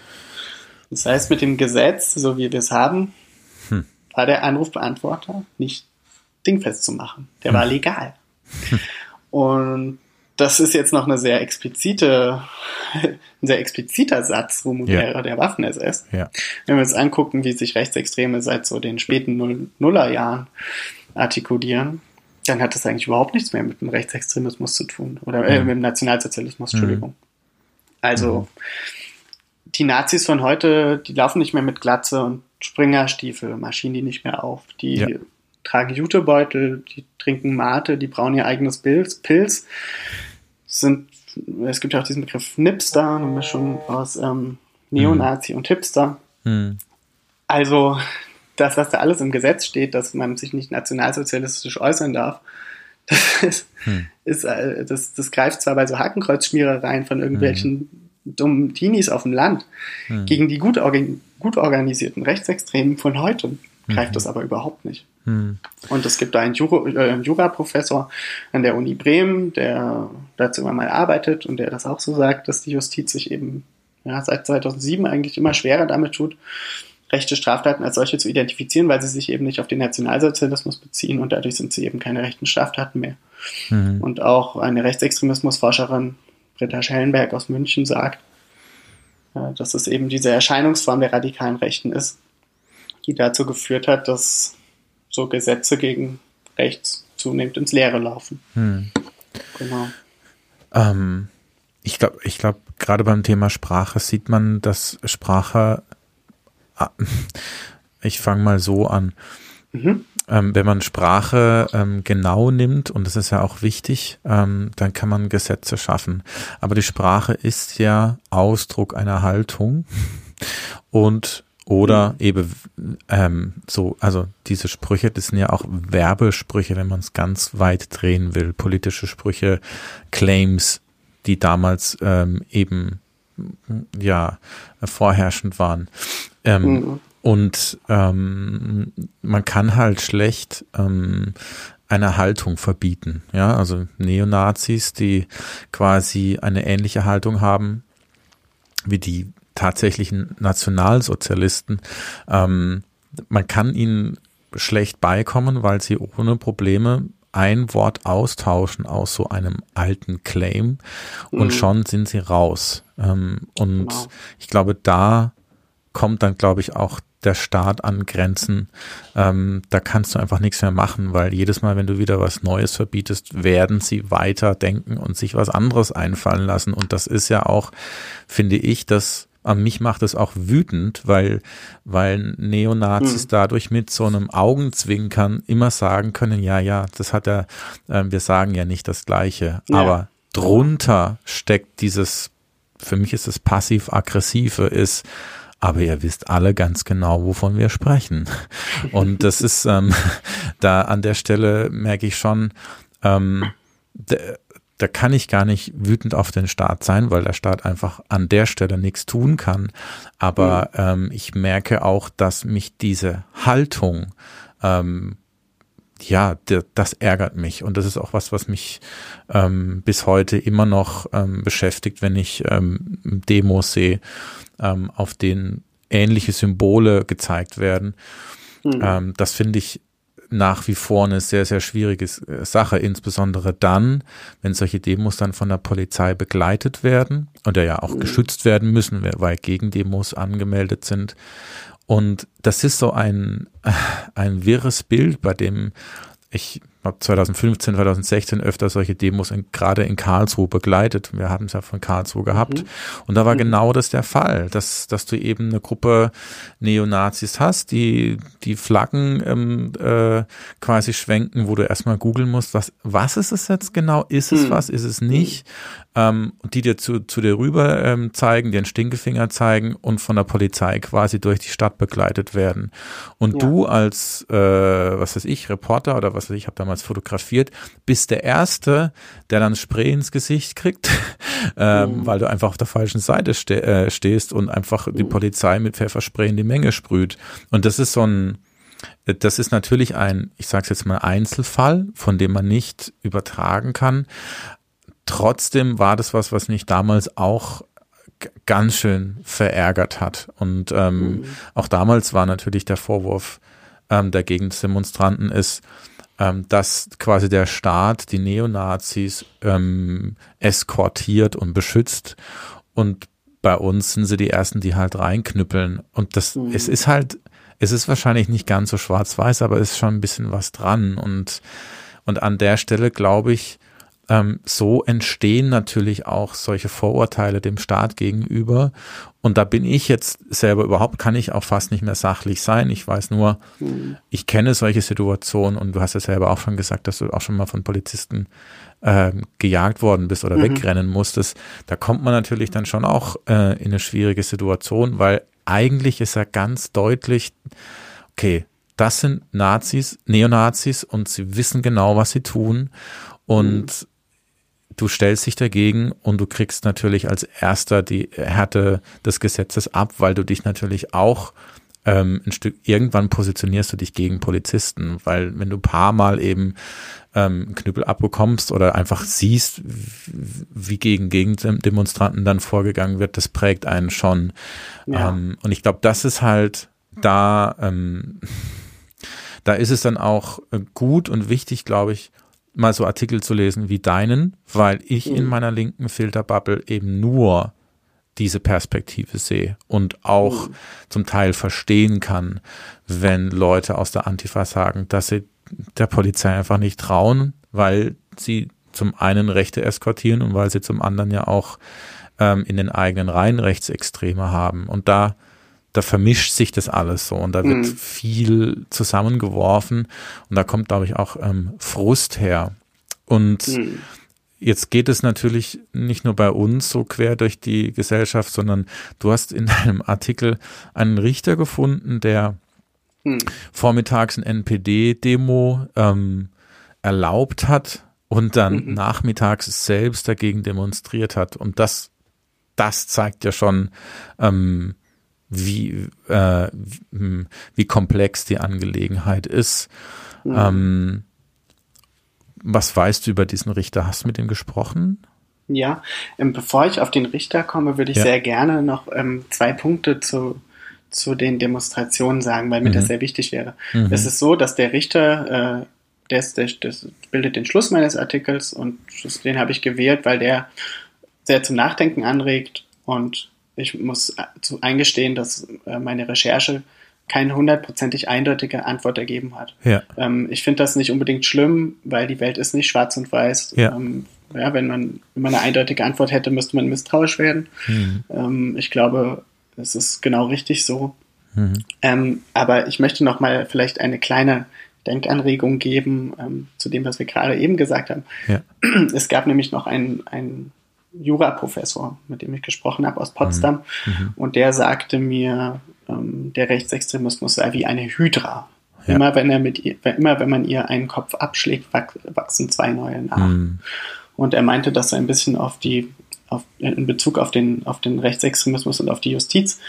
Das heißt, mit dem Gesetz, so wie wir es haben, hm. war der Anrufbeantworter nicht dingfest zu machen. Der hm. war legal. Und das ist jetzt noch eine sehr explizite, ein sehr expliziter Satz, Ruhm und ja. der Waffen-SS. Ja. Wenn wir uns angucken, wie sich Rechtsextreme seit so den späten Nullerjahren artikulieren, dann hat das eigentlich überhaupt nichts mehr mit dem Rechtsextremismus zu tun. Oder äh, mhm. mit dem Nationalsozialismus, Entschuldigung. Mhm. Also, mhm. die Nazis von heute, die laufen nicht mehr mit Glatze und Springerstiefel, maschinen die nicht mehr auf. Die ja. tragen Jutebeutel, die trinken Mate, die brauen ihr eigenes Pilz. Pilz sind, es gibt ja auch diesen Begriff Nipster, eine Mischung aus ähm, Neonazi mhm. und Hipster. Mhm. Also das, was da alles im Gesetz steht, dass man sich nicht nationalsozialistisch äußern darf, [laughs] das, ist, hm. ist, äh, das, das greift zwar bei so Hakenkreuzschmierereien von irgendwelchen hm. dummen Teenies auf dem Land hm. gegen die gut, gut organisierten Rechtsextremen von heute greift das aber überhaupt nicht. Hm. Und es gibt da einen, Jura, äh, Juraprofessor an der Uni Bremen, der dazu immer mal arbeitet und der das auch so sagt, dass die Justiz sich eben ja, seit 2007 eigentlich immer schwerer damit tut, rechte Straftaten als solche zu identifizieren, weil sie sich eben nicht auf den Nationalsozialismus beziehen und dadurch sind sie eben keine rechten Straftaten mehr. Mhm. Und auch eine Rechtsextremismusforscherin, Britta Schellenberg aus München, sagt, äh, dass es eben diese Erscheinungsform der radikalen Rechten ist, die dazu geführt hat, dass so Gesetze gegen rechts zunehmend ins Leere laufen. Mhm. Genau. Ähm, ich glaube, ich glaube, gerade beim Thema Sprache sieht man, dass Sprache Ah, [laughs] ich fange mal so an. Mhm. Ähm, wenn man Sprache ähm, genau nimmt, und das ist ja auch wichtig, ähm, dann kann man Gesetze schaffen. Aber die Sprache ist ja Ausdruck einer Haltung [laughs] und oder eben ähm, so, also diese Sprüche, das sind ja auch Werbesprüche, wenn man es ganz weit drehen will, politische Sprüche, Claims, die damals ähm, eben ja vorherrschend waren. Ähm, mhm. Und ähm, man kann halt schlecht ähm, eine Haltung verbieten. Ja, also Neonazis, die quasi eine ähnliche Haltung haben wie die tatsächlichen Nationalsozialisten. Ähm, man kann ihnen schlecht beikommen, weil sie ohne Probleme ein Wort austauschen aus so einem alten Claim und mhm. schon sind sie raus. Ähm, und genau. ich glaube, da kommt dann, glaube ich, auch der Staat an Grenzen. Ähm, da kannst du einfach nichts mehr machen, weil jedes Mal, wenn du wieder was Neues verbietest, werden sie weiter denken und sich was anderes einfallen lassen. Und das ist ja auch, finde ich, das an mich macht es auch wütend, weil, weil Neonazis mhm. dadurch mit so einem Augenzwinkern immer sagen können, ja, ja, das hat er, äh, wir sagen ja nicht das Gleiche. Ja. Aber drunter steckt dieses, für mich ist es passiv-aggressive, ist, aber ihr wisst alle ganz genau, wovon wir sprechen. [laughs] Und das ist, ähm, [laughs] da an der Stelle merke ich schon, ähm, da kann ich gar nicht wütend auf den Staat sein, weil der Staat einfach an der Stelle nichts tun kann. Aber mhm. ähm, ich merke auch, dass mich diese Haltung ähm, ja, das ärgert mich und das ist auch was, was mich ähm, bis heute immer noch ähm, beschäftigt, wenn ich ähm, Demos sehe, ähm, auf denen ähnliche Symbole gezeigt werden. Mhm. Ähm, das finde ich nach wie vor eine sehr, sehr schwierige äh, Sache, insbesondere dann, wenn solche Demos dann von der Polizei begleitet werden und ja auch geschützt werden müssen, weil Gegendemos angemeldet sind. Und das ist so ein, ein wirres Bild, bei dem ich habe 2015, 2016 öfter solche Demos in, gerade in Karlsruhe begleitet. Wir haben es ja von Karlsruhe gehabt. Mhm. Und da war mhm. genau das der Fall, dass, dass du eben eine Gruppe Neonazis hast, die die Flaggen ähm, äh, quasi schwenken, wo du erstmal googeln musst, was, was ist es jetzt genau? Ist es mhm. was? Ist es nicht? Ähm, die dir zu, zu dir rüber ähm, zeigen, dir einen Stinkefinger zeigen und von der Polizei quasi durch die Stadt begleitet werden. Und ja. du als, äh, was weiß ich, Reporter oder was weiß ich, habe da damals fotografiert, bist der Erste, der dann Spray ins Gesicht kriegt, [laughs] ähm, mhm. weil du einfach auf der falschen Seite ste äh, stehst und einfach die Polizei mit Pfefferspray in die Menge sprüht. Und das ist so ein, das ist natürlich ein, ich sage es jetzt mal, Einzelfall, von dem man nicht übertragen kann. Trotzdem war das was, was mich damals auch ganz schön verärgert hat. Und ähm, mhm. auch damals war natürlich der Vorwurf ähm, der Gegendemonstranten ist, ähm, dass quasi der Staat die Neonazis ähm, eskortiert und beschützt. Und bei uns sind sie die ersten, die halt reinknüppeln. Und das mhm. es ist halt es ist wahrscheinlich nicht ganz so schwarz-weiß, aber es ist schon ein bisschen was dran. Und und an der Stelle glaube ich ähm, so entstehen natürlich auch solche Vorurteile dem Staat gegenüber. Und da bin ich jetzt selber überhaupt, kann ich auch fast nicht mehr sachlich sein. Ich weiß nur, mhm. ich kenne solche Situationen und du hast ja selber auch schon gesagt, dass du auch schon mal von Polizisten äh, gejagt worden bist oder mhm. wegrennen musstest. Da kommt man natürlich dann schon auch äh, in eine schwierige Situation, weil eigentlich ist ja ganz deutlich, okay, das sind Nazis, Neonazis und sie wissen genau, was sie tun. Und mhm du stellst dich dagegen und du kriegst natürlich als erster die Härte des Gesetzes ab, weil du dich natürlich auch ähm, ein Stück irgendwann positionierst du dich gegen Polizisten, weil wenn du paar Mal eben ähm, Knüppel abbekommst oder einfach siehst, wie gegen Gegendemonstranten dann vorgegangen wird, das prägt einen schon. Ja. Ähm, und ich glaube, das ist halt da, ähm, da ist es dann auch äh, gut und wichtig, glaube ich, mal so Artikel zu lesen wie deinen, weil ich mhm. in meiner linken Filterbubble eben nur diese Perspektive sehe und auch mhm. zum Teil verstehen kann, wenn Leute aus der Antifa sagen, dass sie der Polizei einfach nicht trauen, weil sie zum einen Rechte eskortieren und weil sie zum anderen ja auch ähm, in den eigenen Reihen Rechtsextreme haben. Und da da vermischt sich das alles so und da wird mhm. viel zusammengeworfen und da kommt, glaube ich, auch ähm, Frust her. Und mhm. jetzt geht es natürlich nicht nur bei uns so quer durch die Gesellschaft, sondern du hast in [laughs] deinem Artikel einen Richter gefunden, der mhm. vormittags ein NPD-Demo ähm, erlaubt hat und dann mhm. nachmittags selbst dagegen demonstriert hat. Und das, das zeigt ja schon, ähm, wie, äh, wie komplex die Angelegenheit ist. Mhm. Ähm, was weißt du über diesen Richter? Hast du mit ihm gesprochen? Ja, ähm, bevor ich auf den Richter komme, würde ich ja. sehr gerne noch ähm, zwei Punkte zu, zu den Demonstrationen sagen, weil mir mhm. das sehr wichtig wäre. Mhm. Es ist so, dass der Richter, äh, das, das, das bildet den Schluss meines Artikels und den habe ich gewählt, weil der sehr zum Nachdenken anregt und ich muss eingestehen, dass äh, meine Recherche keine hundertprozentig eindeutige Antwort ergeben hat. Ja. Ähm, ich finde das nicht unbedingt schlimm, weil die Welt ist nicht schwarz und weiß. Ja. Ähm, ja, wenn, man, wenn man eine eindeutige Antwort hätte, müsste man misstrauisch werden. Mhm. Ähm, ich glaube, es ist genau richtig so. Mhm. Ähm, aber ich möchte noch mal vielleicht eine kleine Denkanregung geben ähm, zu dem, was wir gerade eben gesagt haben. Ja. Es gab nämlich noch einen, einen Juraprofessor, mit dem ich gesprochen habe aus Potsdam. Mhm. mhm. Und der sagte mir, ähm, der Rechtsextremismus sei wie eine Hydra. Ja. Immer wenn er mit ihr, immer wenn man ihr einen Kopf abschlägt, wachsen zwei neue nach. Mhm. Und er meinte das so ein bisschen auf die, auf, in Bezug auf den, auf den Rechtsextremismus und auf die Justiz,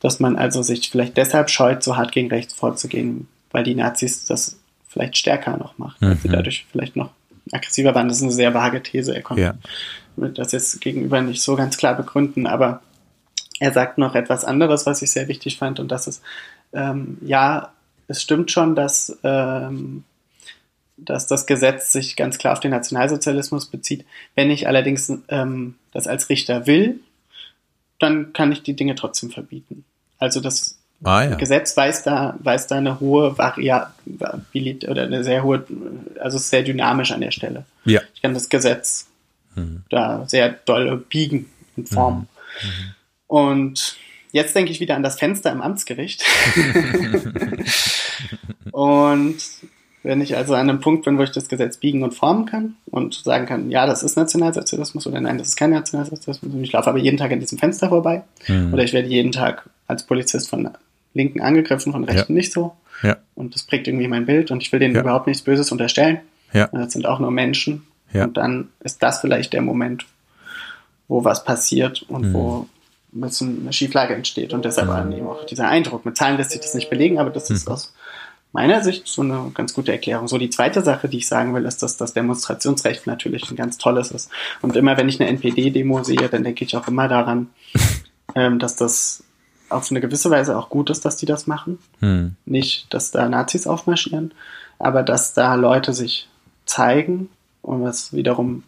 dass man also sich vielleicht deshalb scheut, so hart gegen rechts vorzugehen, weil die Nazis das vielleicht stärker noch machen, mhm. weil sie dadurch vielleicht noch aggressiver waren. Das ist eine sehr vage These. Er konnte ja. das jetzt gegenüber nicht so ganz klar begründen, aber er sagt noch etwas anderes, was ich sehr wichtig fand, und das ist, ähm, ja, es stimmt schon, dass, ähm, dass das Gesetz sich ganz klar auf den Nationalsozialismus bezieht. Wenn ich allerdings ähm, das als Richter will, dann kann ich die Dinge trotzdem verbieten. Also das ah, ja. Gesetz weist da, weist da eine hohe Variabilität oder eine sehr hohe, also sehr dynamisch an der Stelle. Ja. Ich kann das Gesetz mhm. da sehr doll biegen und formen. Mhm. Mhm. Und jetzt denke ich wieder an das Fenster im Amtsgericht. [laughs] und wenn ich also an einem Punkt bin, wo ich das Gesetz biegen und formen kann und sagen kann, ja, das ist Nationalsozialismus oder nein, das ist kein Nationalsozialismus und ich laufe aber jeden Tag an diesem Fenster vorbei mhm. oder ich werde jeden Tag als Polizist von Linken angegriffen, von Rechten ja. nicht so. Ja. Und das prägt irgendwie mein Bild und ich will denen ja. überhaupt nichts Böses unterstellen. Ja. Das sind auch nur Menschen. Ja. Und dann ist das vielleicht der Moment, wo was passiert und mhm. wo ein bisschen eine Schieflage entsteht. Und deshalb mhm. eben auch dieser Eindruck. Mit Zahlen lässt sich das nicht belegen, aber das ist mhm. aus meiner Sicht so eine ganz gute Erklärung. So die zweite Sache, die ich sagen will, ist, dass das Demonstrationsrecht natürlich ein ganz tolles ist. Und immer wenn ich eine NPD-Demo sehe, dann denke ich auch immer daran, [laughs] ähm, dass das auf eine gewisse Weise auch gut ist, dass die das machen. Hm. Nicht, dass da Nazis aufmarschieren, aber dass da Leute sich zeigen und was wiederum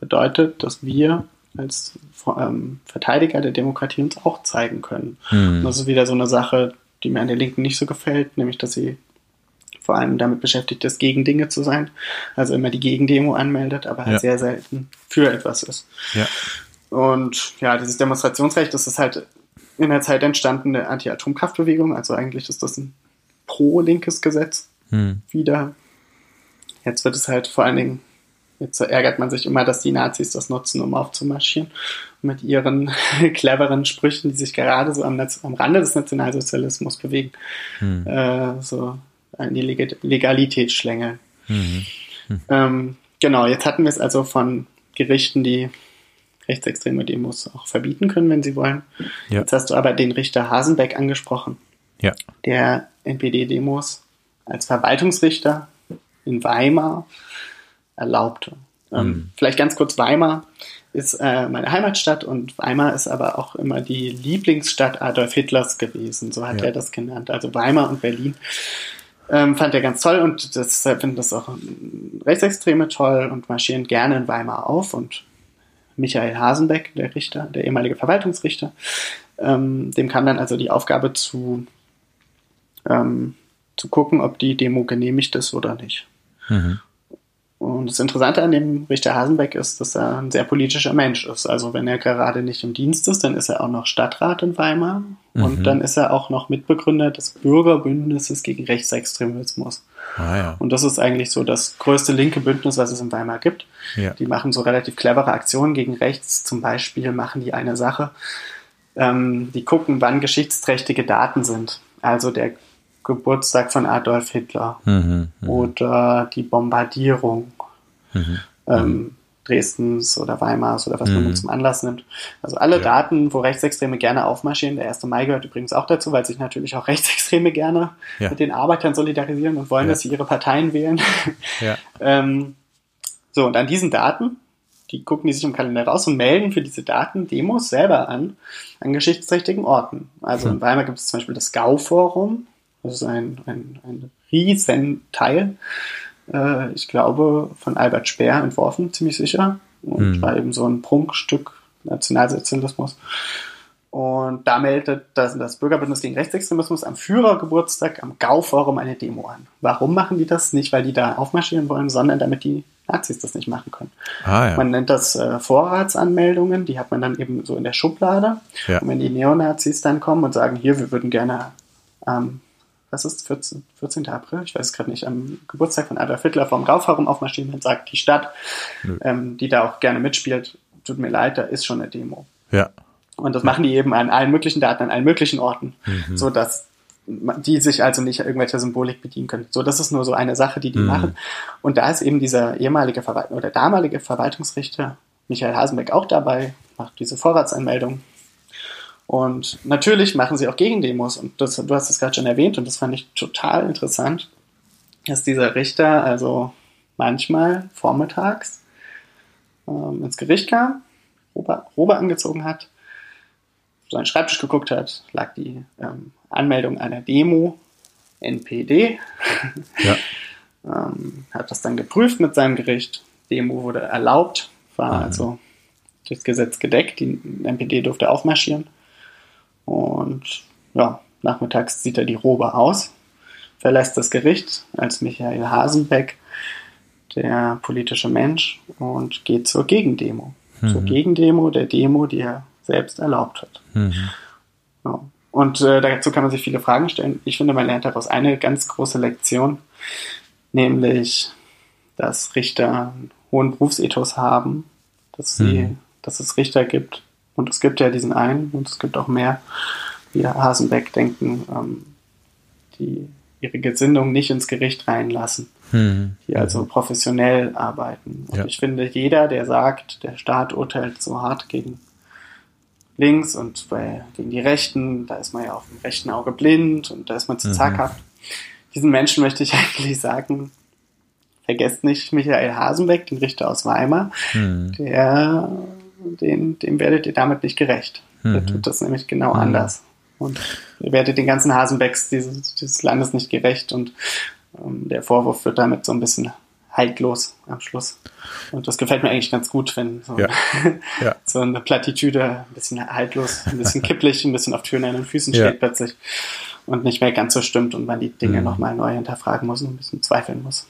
bedeutet, dass wir als ähm, Verteidiger der Demokratie uns auch zeigen können. Hm. das ist wieder so eine Sache, die mir an der Linken nicht so gefällt, nämlich dass sie vor allem damit beschäftigt ist, gegen Dinge zu sein. Also immer die Gegendemo anmeldet, aber halt ja. sehr selten für etwas ist. Ja. Und ja, dieses Demonstrationsrecht, das ist halt in der Zeit entstandene Anti-Atomkraftbewegung. Also eigentlich ist das ein pro-linkes Gesetz hm. wieder. Jetzt wird es halt vor allen Dingen, jetzt ärgert man sich immer, dass die Nazis das nutzen, um aufzumarschieren. mit ihren [laughs] cleveren Sprüchen, die sich gerade so am, am Rande des Nationalsozialismus bewegen, hm. äh, so an die Leg Legalität schlängeln. Mhm. Hm. Ähm, genau, jetzt hatten wir es also von Gerichten, die rechtsextreme Demos auch verbieten können, wenn sie wollen. Ja. Jetzt hast du aber den Richter Hasenbeck angesprochen, ja. der NPD-Demos als Verwaltungsrichter in Weimar erlaubte. Ähm, mhm. Vielleicht ganz kurz, Weimar ist äh, meine Heimatstadt und Weimar ist aber auch immer die Lieblingsstadt Adolf Hitlers gewesen, so hat ja. er das genannt. Also Weimar und Berlin ähm, fand er ganz toll und das äh, finden das auch Rechtsextreme toll und marschieren gerne in Weimar auf und Michael Hasenbeck, der Richter, der ehemalige Verwaltungsrichter. Ähm, dem kam dann also die Aufgabe zu, ähm, zu gucken, ob die Demo genehmigt ist oder nicht. Mhm. Und das Interessante an dem Richter Hasenbeck ist, dass er ein sehr politischer Mensch ist. Also wenn er gerade nicht im Dienst ist, dann ist er auch noch Stadtrat in Weimar mhm. und dann ist er auch noch Mitbegründer des Bürgerbündnisses gegen Rechtsextremismus. Ah, ja. Und das ist eigentlich so das größte linke Bündnis, was es in Weimar gibt. Ja. Die machen so relativ clevere Aktionen gegen rechts. Zum Beispiel machen die eine Sache, ähm, die gucken, wann geschichtsträchtige Daten sind. Also der Geburtstag von Adolf Hitler mhm, mh. oder die Bombardierung mhm, ähm, Dresdens oder Weimars oder was man mhm. zum Anlass nimmt. Also alle ja. Daten, wo Rechtsextreme gerne aufmarschieren. Der 1. Mai gehört übrigens auch dazu, weil sich natürlich auch [laughs] Rechtsextreme gerne ja. mit den Arbeitern solidarisieren und wollen, ja. dass sie ihre Parteien wählen. [laughs] ähm, so, und an diesen Daten, die gucken die sich im Kalender raus und melden für diese Daten Demos selber an, an geschichtsträchtigen Orten. Also hm. in Weimar gibt es zum Beispiel das Gau-Forum, das ist ein, ein, ein riesen Teil, äh, ich glaube, von Albert Speer entworfen, ziemlich sicher. Und mhm. war eben so ein Prunkstück Nationalsozialismus. Und da meldet das, das Bürgerbündnis gegen Rechtsextremismus am Führergeburtstag am Gau-Forum eine Demo an. Warum machen die das? Nicht, weil die da aufmarschieren wollen, sondern damit die Nazis das nicht machen können. Ah, ja. Man nennt das äh, Vorratsanmeldungen, die hat man dann eben so in der Schublade. Ja. Und wenn die Neonazis dann kommen und sagen, hier, wir würden gerne ähm, was ist 14, 14. April, ich weiß es gerade nicht, am Geburtstag von Adolf Hitler vom Raufharum aufmarschieren und sagt die Stadt, ähm, die da auch gerne mitspielt, tut mir leid, da ist schon eine Demo. Ja. Und das machen die eben an allen möglichen Daten, an allen möglichen Orten, mhm. so dass die sich also nicht irgendwelcher Symbolik bedienen können. So, das ist nur so eine Sache, die die mhm. machen. Und da ist eben dieser ehemalige Verwalt oder damalige Verwaltungsrichter Michael Hasenbeck auch dabei, macht diese Vorratsanmeldung. Und natürlich machen sie auch Gegendemos. Und das, du hast es gerade schon erwähnt und das fand ich total interessant, dass dieser Richter also manchmal vormittags ähm, ins Gericht kam, Robe, Robe angezogen hat, seinen Schreibtisch geguckt hat, lag die ähm, Anmeldung einer Demo, NPD, ja. [laughs] ähm, hat das dann geprüft mit seinem Gericht. Demo wurde erlaubt, war mhm. also durchs Gesetz gedeckt, die NPD durfte aufmarschieren. Und ja, nachmittags sieht er die Robe aus, verlässt das Gericht als Michael Hasenbeck, der politische Mensch, und geht zur Gegendemo. Mhm. Zur Gegendemo, der Demo, die er selbst erlaubt hat. Mhm. Ja. Und äh, dazu kann man sich viele Fragen stellen. Ich finde, man lernt daraus eine ganz große Lektion, nämlich, dass Richter einen hohen Berufsethos haben, dass, sie, mhm. dass es Richter gibt. Und es gibt ja diesen einen und es gibt auch mehr, wie Hasenbeck denken, ähm, die ihre Gesinnung nicht ins Gericht reinlassen, mhm. die also professionell arbeiten. Und ja. ich finde, jeder, der sagt, der Staat urteilt so hart gegen links und bei, gegen die Rechten, da ist man ja auf dem rechten Auge blind und da ist man zu mhm. zaghaft. Diesen Menschen möchte ich [laughs] eigentlich sagen, vergesst nicht Michael Hasenbeck, den Richter aus Weimar, mhm. der, den, dem werdet ihr damit nicht gerecht. Mhm. Der tut das nämlich genau mhm. anders. Und ihr werdet den ganzen Hasenbecks dieses, dieses Landes nicht gerecht und ähm, der Vorwurf wird damit so ein bisschen haltlos am Schluss. Und das gefällt mir eigentlich ganz gut, wenn so, ja. [laughs] Ja. so eine Plattitüde ein bisschen haltlos, ein bisschen [laughs] kipplich, ein bisschen auf Türen an den Füßen steht ja. plötzlich und nicht mehr ganz so stimmt und man die Dinge mhm. nochmal neu hinterfragen muss und ein bisschen zweifeln muss.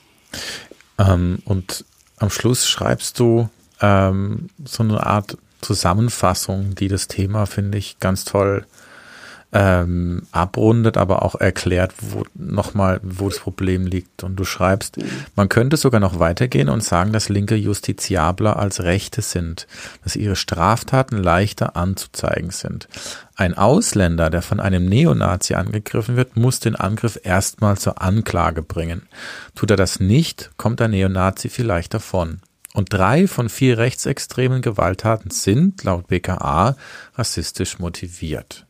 Ähm, und am Schluss schreibst du ähm, so eine Art Zusammenfassung, die das Thema, finde ich, ganz toll ähm, abrundet, aber auch erklärt, wo nochmal, wo das Problem liegt. Und du schreibst, man könnte sogar noch weitergehen und sagen, dass linke Justiziabler als Rechte sind, dass ihre Straftaten leichter anzuzeigen sind. Ein Ausländer, der von einem Neonazi angegriffen wird, muss den Angriff erstmal zur Anklage bringen. Tut er das nicht, kommt der Neonazi vielleicht davon. Und drei von vier rechtsextremen Gewalttaten sind, laut BKA, rassistisch motiviert.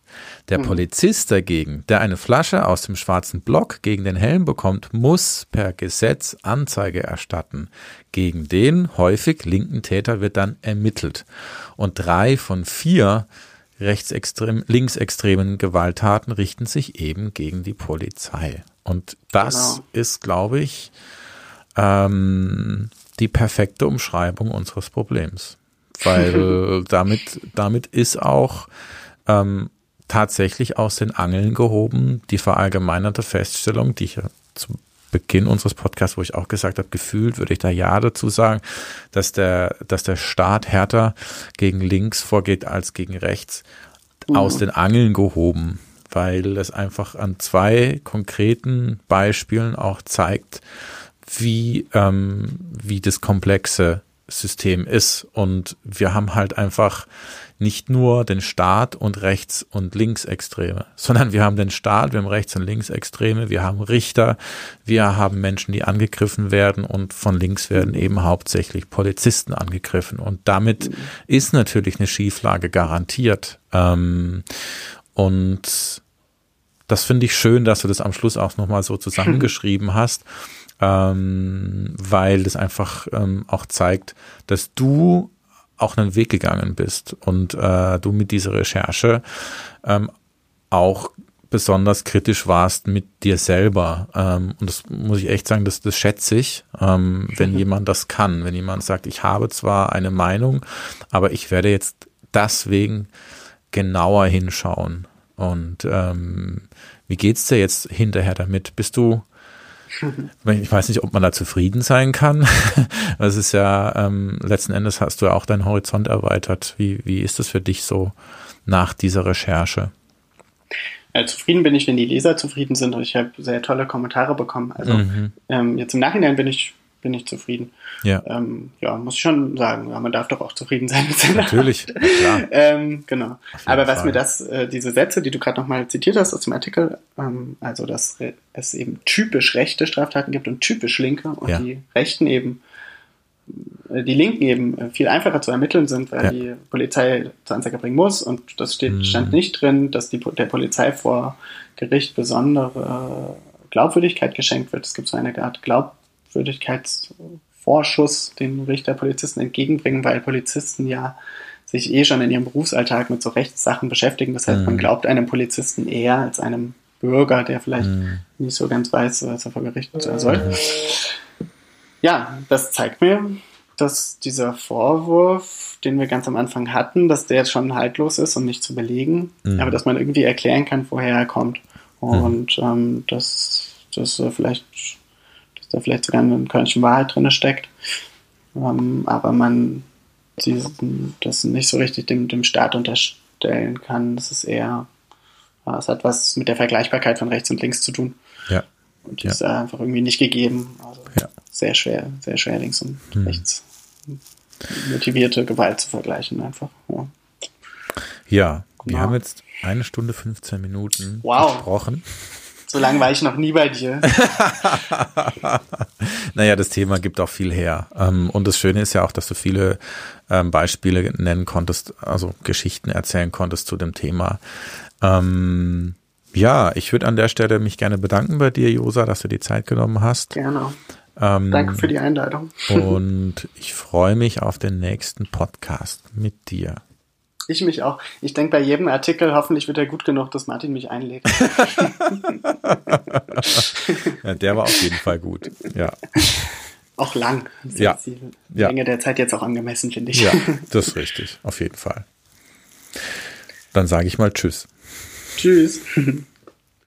Der mhm. Polizist dagegen, der eine Flasche aus dem schwarzen Block gegen den Helm bekommt, muss per Gesetz Anzeige erstatten. Gegen den häufig linken Täter wird dann ermittelt. Und drei von vier rechtsextrem, linksextremen Gewalttaten richten sich eben gegen die Polizei. Und das genau. ist, glaube ich, ähm, die perfekte Umschreibung unseres Problems. Weil [laughs] damit, damit ist auch ähm, tatsächlich aus den Angeln gehoben, die verallgemeinerte Feststellung, die ich ja zu Beginn unseres Podcasts, wo ich auch gesagt habe, gefühlt würde ich da ja dazu sagen, dass der, dass der Staat härter gegen links vorgeht als gegen rechts, mhm. aus den Angeln gehoben, weil es einfach an zwei konkreten Beispielen auch zeigt, wie, ähm, wie das komplexe System ist. Und wir haben halt einfach nicht nur den Staat und Rechts- und Linksextreme, sondern wir haben den Staat, wir haben Rechts- und Linksextreme, wir haben Richter, wir haben Menschen, die angegriffen werden und von links werden eben hauptsächlich Polizisten angegriffen. Und damit ist natürlich eine Schieflage garantiert. Ähm, und das finde ich schön, dass du das am Schluss auch nochmal so [laughs] zusammengeschrieben hast, ähm, weil das einfach ähm, auch zeigt, dass du auch einen Weg gegangen bist und äh, du mit dieser Recherche ähm, auch besonders kritisch warst mit dir selber. Ähm, und das muss ich echt sagen, das, das schätze ich, ähm, wenn [laughs] jemand das kann. Wenn jemand sagt, ich habe zwar eine Meinung, aber ich werde jetzt deswegen genauer hinschauen. Und ähm, wie geht's dir jetzt hinterher damit? Bist du ich weiß nicht, ob man da zufrieden sein kann. [laughs] Das ist ja, ähm, letzten Endes hast du ja auch deinen Horizont erweitert. Wie, wie ist das für dich so nach dieser Recherche? Ja, zufrieden bin ich, wenn die Leser zufrieden sind und ich habe sehr tolle Kommentare bekommen. Also mhm. ähm, jetzt im Nachhinein bin ich, bin ich zufrieden. Ja. Ähm, ja, muss ich schon sagen. Ja, man darf doch auch zufrieden sein mit seiner Natürlich, klar. [laughs] ähm, genau. Aber was Fall. mir das, äh, diese Sätze, die du gerade nochmal zitiert hast aus dem Artikel, ähm, also dass es eben typisch rechte Straftaten gibt und typisch linke und ja. die Rechten eben äh, die Linken eben äh, viel einfacher zu ermitteln sind, weil ja. die Polizei zur Anzeige bringen muss und das steht, mhm. stand nicht drin, dass die, der Polizei vor Gericht besondere Glaubwürdigkeit geschenkt wird. Es gibt so eine Art Glaubwürdigkeitsvorschuss, den Richter Polizisten entgegenbringen, weil Polizisten ja sich eh schon in ihrem Berufsalltag mit so Rechtssachen beschäftigen. Das heißt, mhm. man glaubt einem Polizisten eher als einem Bürger, der vielleicht mhm. nicht so ganz weiß, was er vor Gericht soll. Mhm ja, das zeigt mir, dass dieser Vorwurf, den wir ganz am Anfang hatten, dass der jetzt schon haltlos ist und nicht zu belegen, mhm. aber dass man irgendwie erklären kann, woher er kommt. Und mhm. ähm, dass, äh, vielleicht, da vielleicht sogar eine Körnchen Wahrheit drin steckt. Ähm, aber man diesen, das nicht so richtig dem, dem Staat unterstellen kann. Das ist eher, es hat was mit der Vergleichbarkeit von rechts und links zu tun. Ja. Und die ja. ist einfach irgendwie nicht gegeben. Also ja. sehr schwer, sehr schwer links und hm. rechts motivierte Gewalt zu vergleichen einfach. Ja, ja wir genau. haben jetzt eine Stunde 15 Minuten wow. gesprochen. So lange war ich noch nie bei dir. [laughs] naja, das Thema gibt auch viel her. Ähm, und das Schöne ist ja auch, dass du viele ähm, Beispiele nennen konntest, also Geschichten erzählen konntest zu dem Thema. Ähm, ja, ich würde an der Stelle mich gerne bedanken bei dir, Josa, dass du die Zeit genommen hast. Gerne. Ähm, Danke für die Einladung. und ich freue mich auf den nächsten Podcast mit dir. Ich mich auch. Ich denke bei jedem Artikel, hoffentlich wird er gut genug, dass Martin mich einlegt. [laughs] ja, der war auf jeden Fall gut. Ja. Auch lang. ja. Die Länge ja. der Zeit jetzt auch angemessen, finde ich. Ja, [laughs] das ist richtig. Auf jeden Fall. Dann sage ich mal Tschüss. Tschüss.